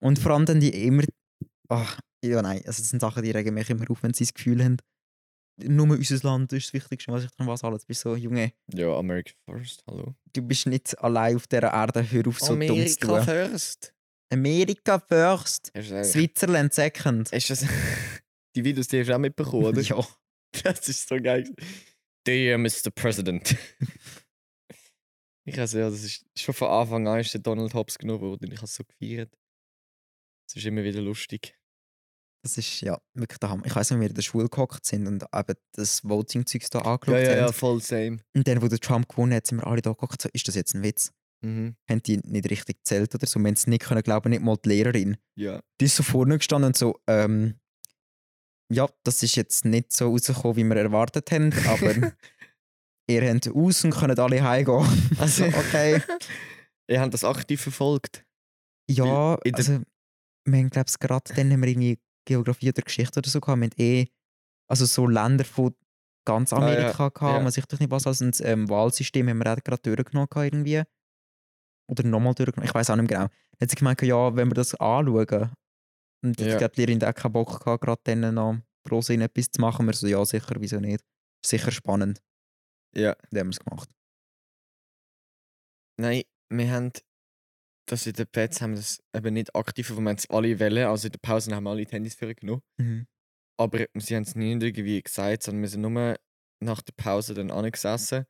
Und vor allem dann die immer. Ach, ja, nein, also das sind Sachen, die regen mich immer auf, wenn sie das Gefühl haben, nur unser Land ist das Wichtigste, was ich dran was alles. Du bist so, Junge, Ja, America first, hallo. du bist nicht allein auf dieser Erde, hör auf so dumm zu America tun. first. America first, du das- Switzerland second. Ist das. die Videos, die hast du auch mitbekommen, oder? Ja. Das ist so geil. Dear Mr. President. ich also, ja, das ist schon von Anfang an ist der Donald Hobbs genommen worden. Ich habe es so gefeiert. Es ist immer wieder lustig. Das ist ja wirklich Hammer. Ich weiß nicht, wie wir in der Schule gehockt sind und eben das Voting-Zeug da angeschaut Ja, ja, ja, haben. voll same. Und dann, wo der Trump gewonnen hat, sind wir alle da gehockt, so, ist das jetzt ein Witz? Mhm. Haben die nicht richtig gezählt oder so? Wir haben es nicht können glauben, nicht mal die Lehrerin. Ja. Die ist so vorne gestanden und so, ähm, ja, das ist jetzt nicht so rausgekommen, wie wir erwartet haben, aber ihr habt aus und könnt alle heimgehen. Also, okay. Ihr habt das aktiv verfolgt. Ja, also, wir haben, glaube ich, gerade dann haben wir irgendwie Geografie oder Geschichte oder so gehabt. Wir haben eh, also so Länder von ganz Ah, ja, Amerika gehabt, ja. man sich doch nicht was als ein ähm, Wahlsystem haben wir auch gerade durchgenommen gehabt irgendwie. Oder nochmal durchgenommen, ich weiß auch nicht mehr genau. Dann hat sie gemeint, ja, wenn wir das anschauen, und Ja. ich glaube, die Lehrerin hat auch keinen Bock gehabt, gerade dann noch groß in etwas zu machen. Wir so, ja, sicher, wieso nicht? Sicher spannend. Ja. Dann haben wir es gemacht. Nein, wir haben das in den Plätzen haben das eben nicht aktiv, haben es alle Wellen. Also in der Pause haben wir alle die Handys für genommen. Mhm. Aber sie haben es nie irgendwie gesagt, sondern wir sind nur nach der Pause dann angesessen.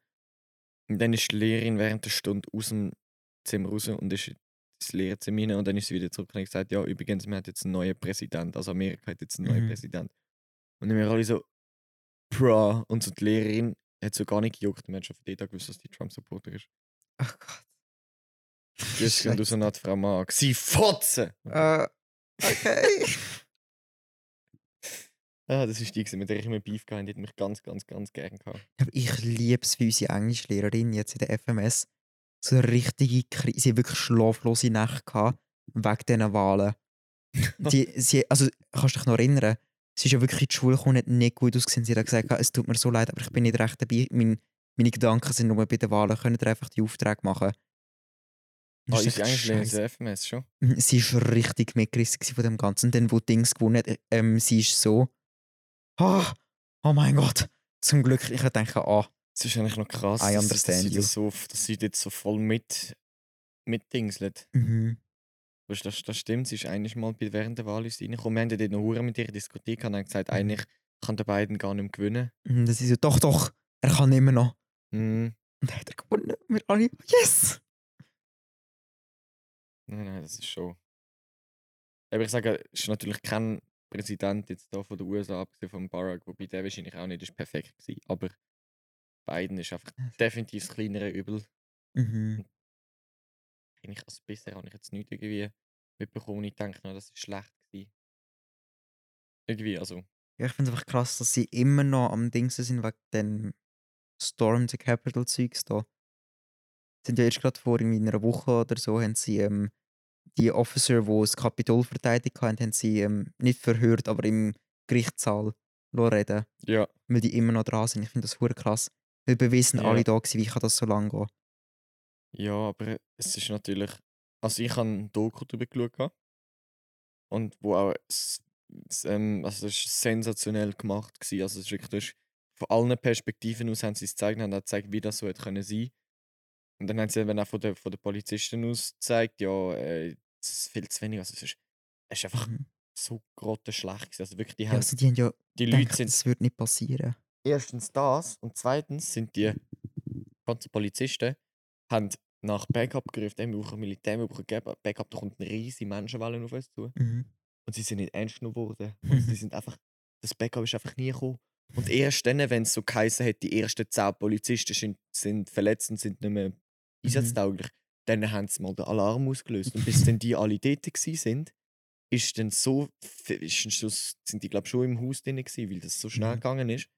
Und dann ist die Lehrerin während der Stunde aus dem Zimmer raus und ist ins Lehrzimmer rein und dann ist sie wieder zurück und hat gesagt, ja, übrigens, wir haben jetzt einen neuen Präsident, also Amerika hat jetzt einen neuen Mhm. Präsident. Und dann wir alle so, bra, und so die Lehrerin hat so gar nicht gejuckt, man hat schon von dort an gewusst, dass die Trump-Supporter ist. Ach Gott. Und du so nach Frau Mark. Sie fotzen! Äh, okay. Ah, das ist die, mit der ich immer Beef habe, die hat mich ganz, ganz, ganz gern gehabt. Aber ich liebe es, wie unsere Englischlehrerin jetzt in der FMS so eine richtige Krise, sie wirklich schlaflose Nächte gehabt, wegen diesen Wahlen. Die, sie, also, kannst du dich noch erinnern? Sie ist ja wirklich in die Schule gekommen, hat nicht gut ausgesehen. Sie hat gesagt, es tut mir so leid, aber ich bin nicht recht dabei. Mein, meine Gedanken sind nur bei den Wahlen. Könnt ihr einfach die Aufträge machen? Ah, Englischlehrerin scheisse. ist FMS schon. Mhm, Sie war richtig mitgerissen von dem Ganzen. Und dann, wo Dings gewonnen hat, ähm, sie ist so. Ah, oh mein Gott. Zum Glück, ich denke, ah, Es ist eigentlich noch krass, I dass- dass, sie das so, dass sie jetzt so voll mit, mit Dingslet. mhm. Weißt, das, das stimmt, sie ist eigentlich mal während der Wahl reingekommen. Wir haben ja dort noch Hure mit ihr diskutiert und haben gesagt, Mhm. eigentlich kann der beiden gar nicht mehr gewinnen. Mhm, Das ist so, doch, doch, er kann immer noch. Mhm. Und dann hat er gewonnen. Wir alle, yes! Nein, nein, das ist schon. Aber ich sage, es ist natürlich kein Präsident jetzt da von den USA, abgesehen von Barack, wobei der wahrscheinlich auch nicht ist perfekt gewesen. Aber Biden ist einfach definitiv das kleinere Übel. Mhm. Eigentlich als bisher habe ich jetzt nicht irgendwie mitbekommen. Ich denke noch, das ist schlecht gewesen. Irgendwie, also. Ja, ich finde es einfach krass, dass sie immer noch am Dings sind wegen den Storm the Capital Zeugs da. Sind ja erst gerade vor irgendwie einer Woche oder so, haben sie ähm, die Officer, die das Kapitol verteidigt haben, haben sie ähm, nicht verhört, aber im Gerichtssaal reden, Ja. weil die immer noch dran sind. Ich finde das hure krass. Weil bewiesen Ja. alle da gewesen, wie kann das so lange gehen. Ja, aber es ist natürlich. Also ich habe ein Doku darüber geschaut. Und wo auch. ähm, also es ist sensationell gemacht. Gewesen. Also es ist wirklich. Von allen Perspektiven aus haben sie es gezeigt und haben auch gezeigt, wie das so hätte können sein. Und dann haben sie eben auch von den, von den Polizisten aus gezeigt, ja, äh, es ist viel zu wenig. Also es ist, es ist einfach Mhm. so grottenschlecht. Also wirklich, die, Ja, haben, also die haben ja die Leute gedacht, sind das würde nicht passieren. erstens das und zweitens sind die ganzen Polizisten haben nach Backup gerufen, «Ey, wir brauchen Militär, wir brauchen Backup, da kommt eine riesige Menschenwelle auf uns zu. Mhm. Und sie sind nicht ernst genommen worden. Und sie sind einfach, das Backup ist einfach nie gekommen. Und erst dann, wenn es so geheißen hat, die ersten zehn Polizisten sind, sind verletzt und sind nicht mehr einsatztauglich, dann haben sie mal den Alarm ausgelöst. Und bis dann die alle dort sind, ist dann so, ist dann sind die glaube schon im Haus drin gewesen, weil das so schnell Mhm. gegangen ist.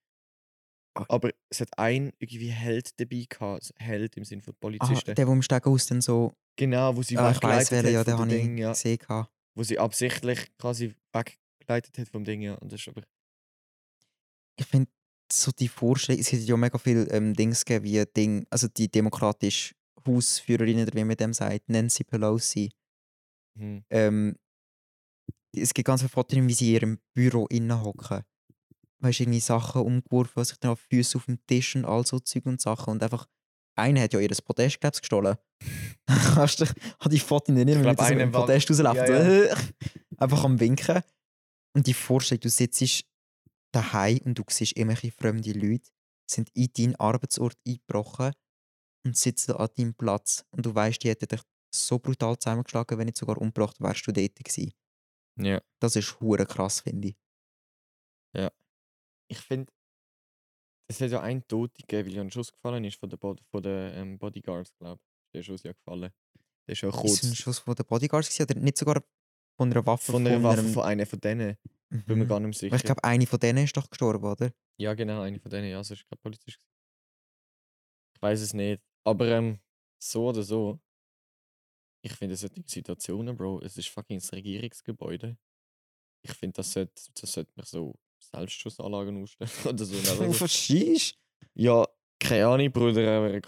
Ah. Aber es hat ein irgendwie Held dabei gehabt, Held im Sinne von Ah, Polizisten. der, der im Stegenhaus dann so, genau, wo sie ah, ich weggeleitet hat ja, den habe ich Ding, ja. gesehen. gehabt. Wo sie absichtlich quasi weggeleitet hat vom Ding, ja. Und das ist aber ich finde so die Vorstellung, es hätte ja mega viel ähm, Dings gegeben, wie Ding, also die demokratische Hausführerin, oder wie man dem sagt, Nancy Pelosi. hm, Ähm, es gibt ganz viele Fotos, wie sie in ihrem Büro innen hocken. Weißt du, irgendwie Sachen umgeworfen, sich dann auf Füße auf dem Tisch und all so Zeug und Sachen. Und einfach, einer hat ja ihr Podest, glaub's, gestohlen. Hast du hat die Fotos nicht Ich mehr glaub, mit einem war- Podest rausläuft? Ja, einfach am Winken. Und die Vorstellung, du sitzt daheim und du siehst irgendwelche fremde Leute, sind in deinen Arbeitsort eingebrochen und sitzen an deinem Platz. Und du weißt, die hätten dich so brutal zusammengeschlagen, wenn nicht sogar umgebracht, wärst du dort gewesen. ja. Das ist hure krass, finde ich. Ich finde, es hat ja einen Toten gegeben, weil ja ein Schuss gefallen ist von den, von den ähm, Bodyguards, glaube ich. Der Schuss ja gefallen. Der ist ja Ist kurz es ein Schuss von den Bodyguards gewesen, oder nicht sogar von einer Waffe? von einer Waffe einem- von einer von denen. Bin mir Mhm. gar nicht mehr sicher. Weil Ich glaube, eine von denen ist doch gestorben, oder? Ja, genau, eine von denen. Ja, das ist gerade Polizist. Ich weiß es nicht. Aber ähm, so oder so. Ich finde solche Situationen, Bro, es ist fucking das Regierungsgebäude. Ich finde, das sollte, das sollte man so Selbstschussanlagen ausstellen oder so. Du Also, verstehst? ja, keine Ahnung, Bruder. aber ich-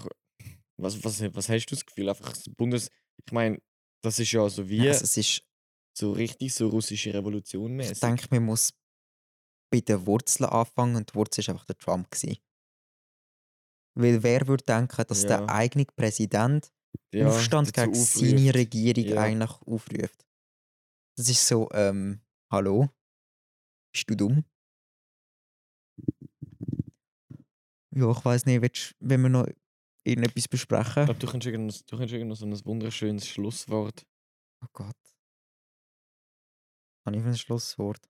Was, was, was hast du das Gefühl? Einfach das Bundes. Ich meine, das ist ja so wie Also, es ist, so richtig so russische Revolution ich mäßig. denke, man muss bei den Wurzeln anfangen und die Wurzel war einfach der Trump. Gewesen. Weil wer würde denken, dass Ja. der eigene Präsident Ja, Aufstand gegen aufruft. seine Regierung Ja. eigentlich aufruft? Das ist so, ähm, hallo? Bist du dumm? Ja, ich weiß nicht, willst, wenn wir noch irgendetwas besprechen? Ich glaube, du kannst irgend, du kannst irgend so ein wunderschönes Schlusswort. Oh Gott. Habe ich ein Schlusswort?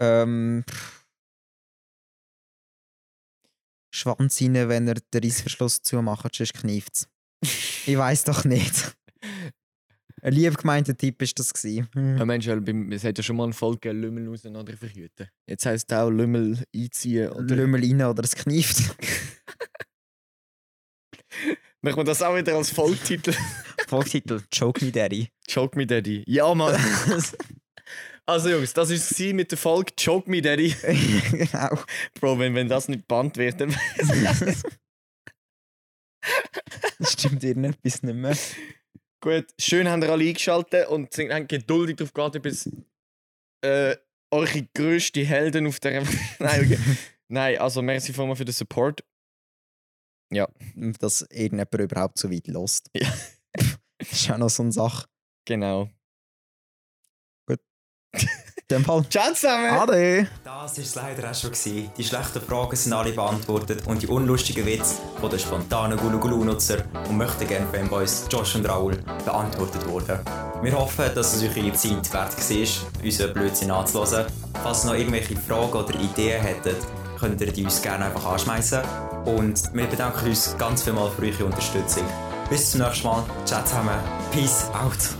Ähm. pff. Schwanz rein, wenn er den Reissverschluss zumacht, sonst kneift Ich weiß doch nicht. Ein lieb gemeinter Tipp ist das gewesen. Hm. Ja, Mensch, es hat ja schon mal eine Folge gegeben, Lümmel auseinander verhüten. Jetzt heisst es auch Lümmel einziehen. Oder Lümmel rein oder es kneift. Machen wir das auch wieder als Folgetitel? Folgtitel Joke Me Daddy. Choke Me Daddy. Ja, Mann. Also Jungs, das war es mit der Folge Choke Me Daddy. genau. Bro, wenn, wenn das nicht gebannt wird, dann... Das stimmt irgendetwas nicht mehr. Gut, schön habt ihr alle eingeschaltet und sind geduldig darauf gewartet, bis äh, eure grösste Helden auf der... Nein, okay. Nein, also merci vielmals für den Support. Dass irgendjemand überhaupt so weit lost. Ja. Ist ja noch so eine Sache. Genau. Dem Fall. Ciao zusammen! Ade! Das war es leider auch schon. Gewesen. Die schlechten Fragen sind alle beantwortet und die unlustigen Witze von den spontanen Gulu-Gulu-Nutzer und möchten gerne Fanboys Josh und Raoul beantwortet wurden. Wir hoffen, dass es euch eure Zeit wert war, unseren Blödsinn anzuhören. Falls ihr noch irgendwelche Fragen oder Ideen hättet, könnt ihr die uns gerne einfach anschmeißen. Und wir bedanken uns ganz vielmals für eure Unterstützung. Bis zum nächsten Mal. Ciao zusammen. Peace out.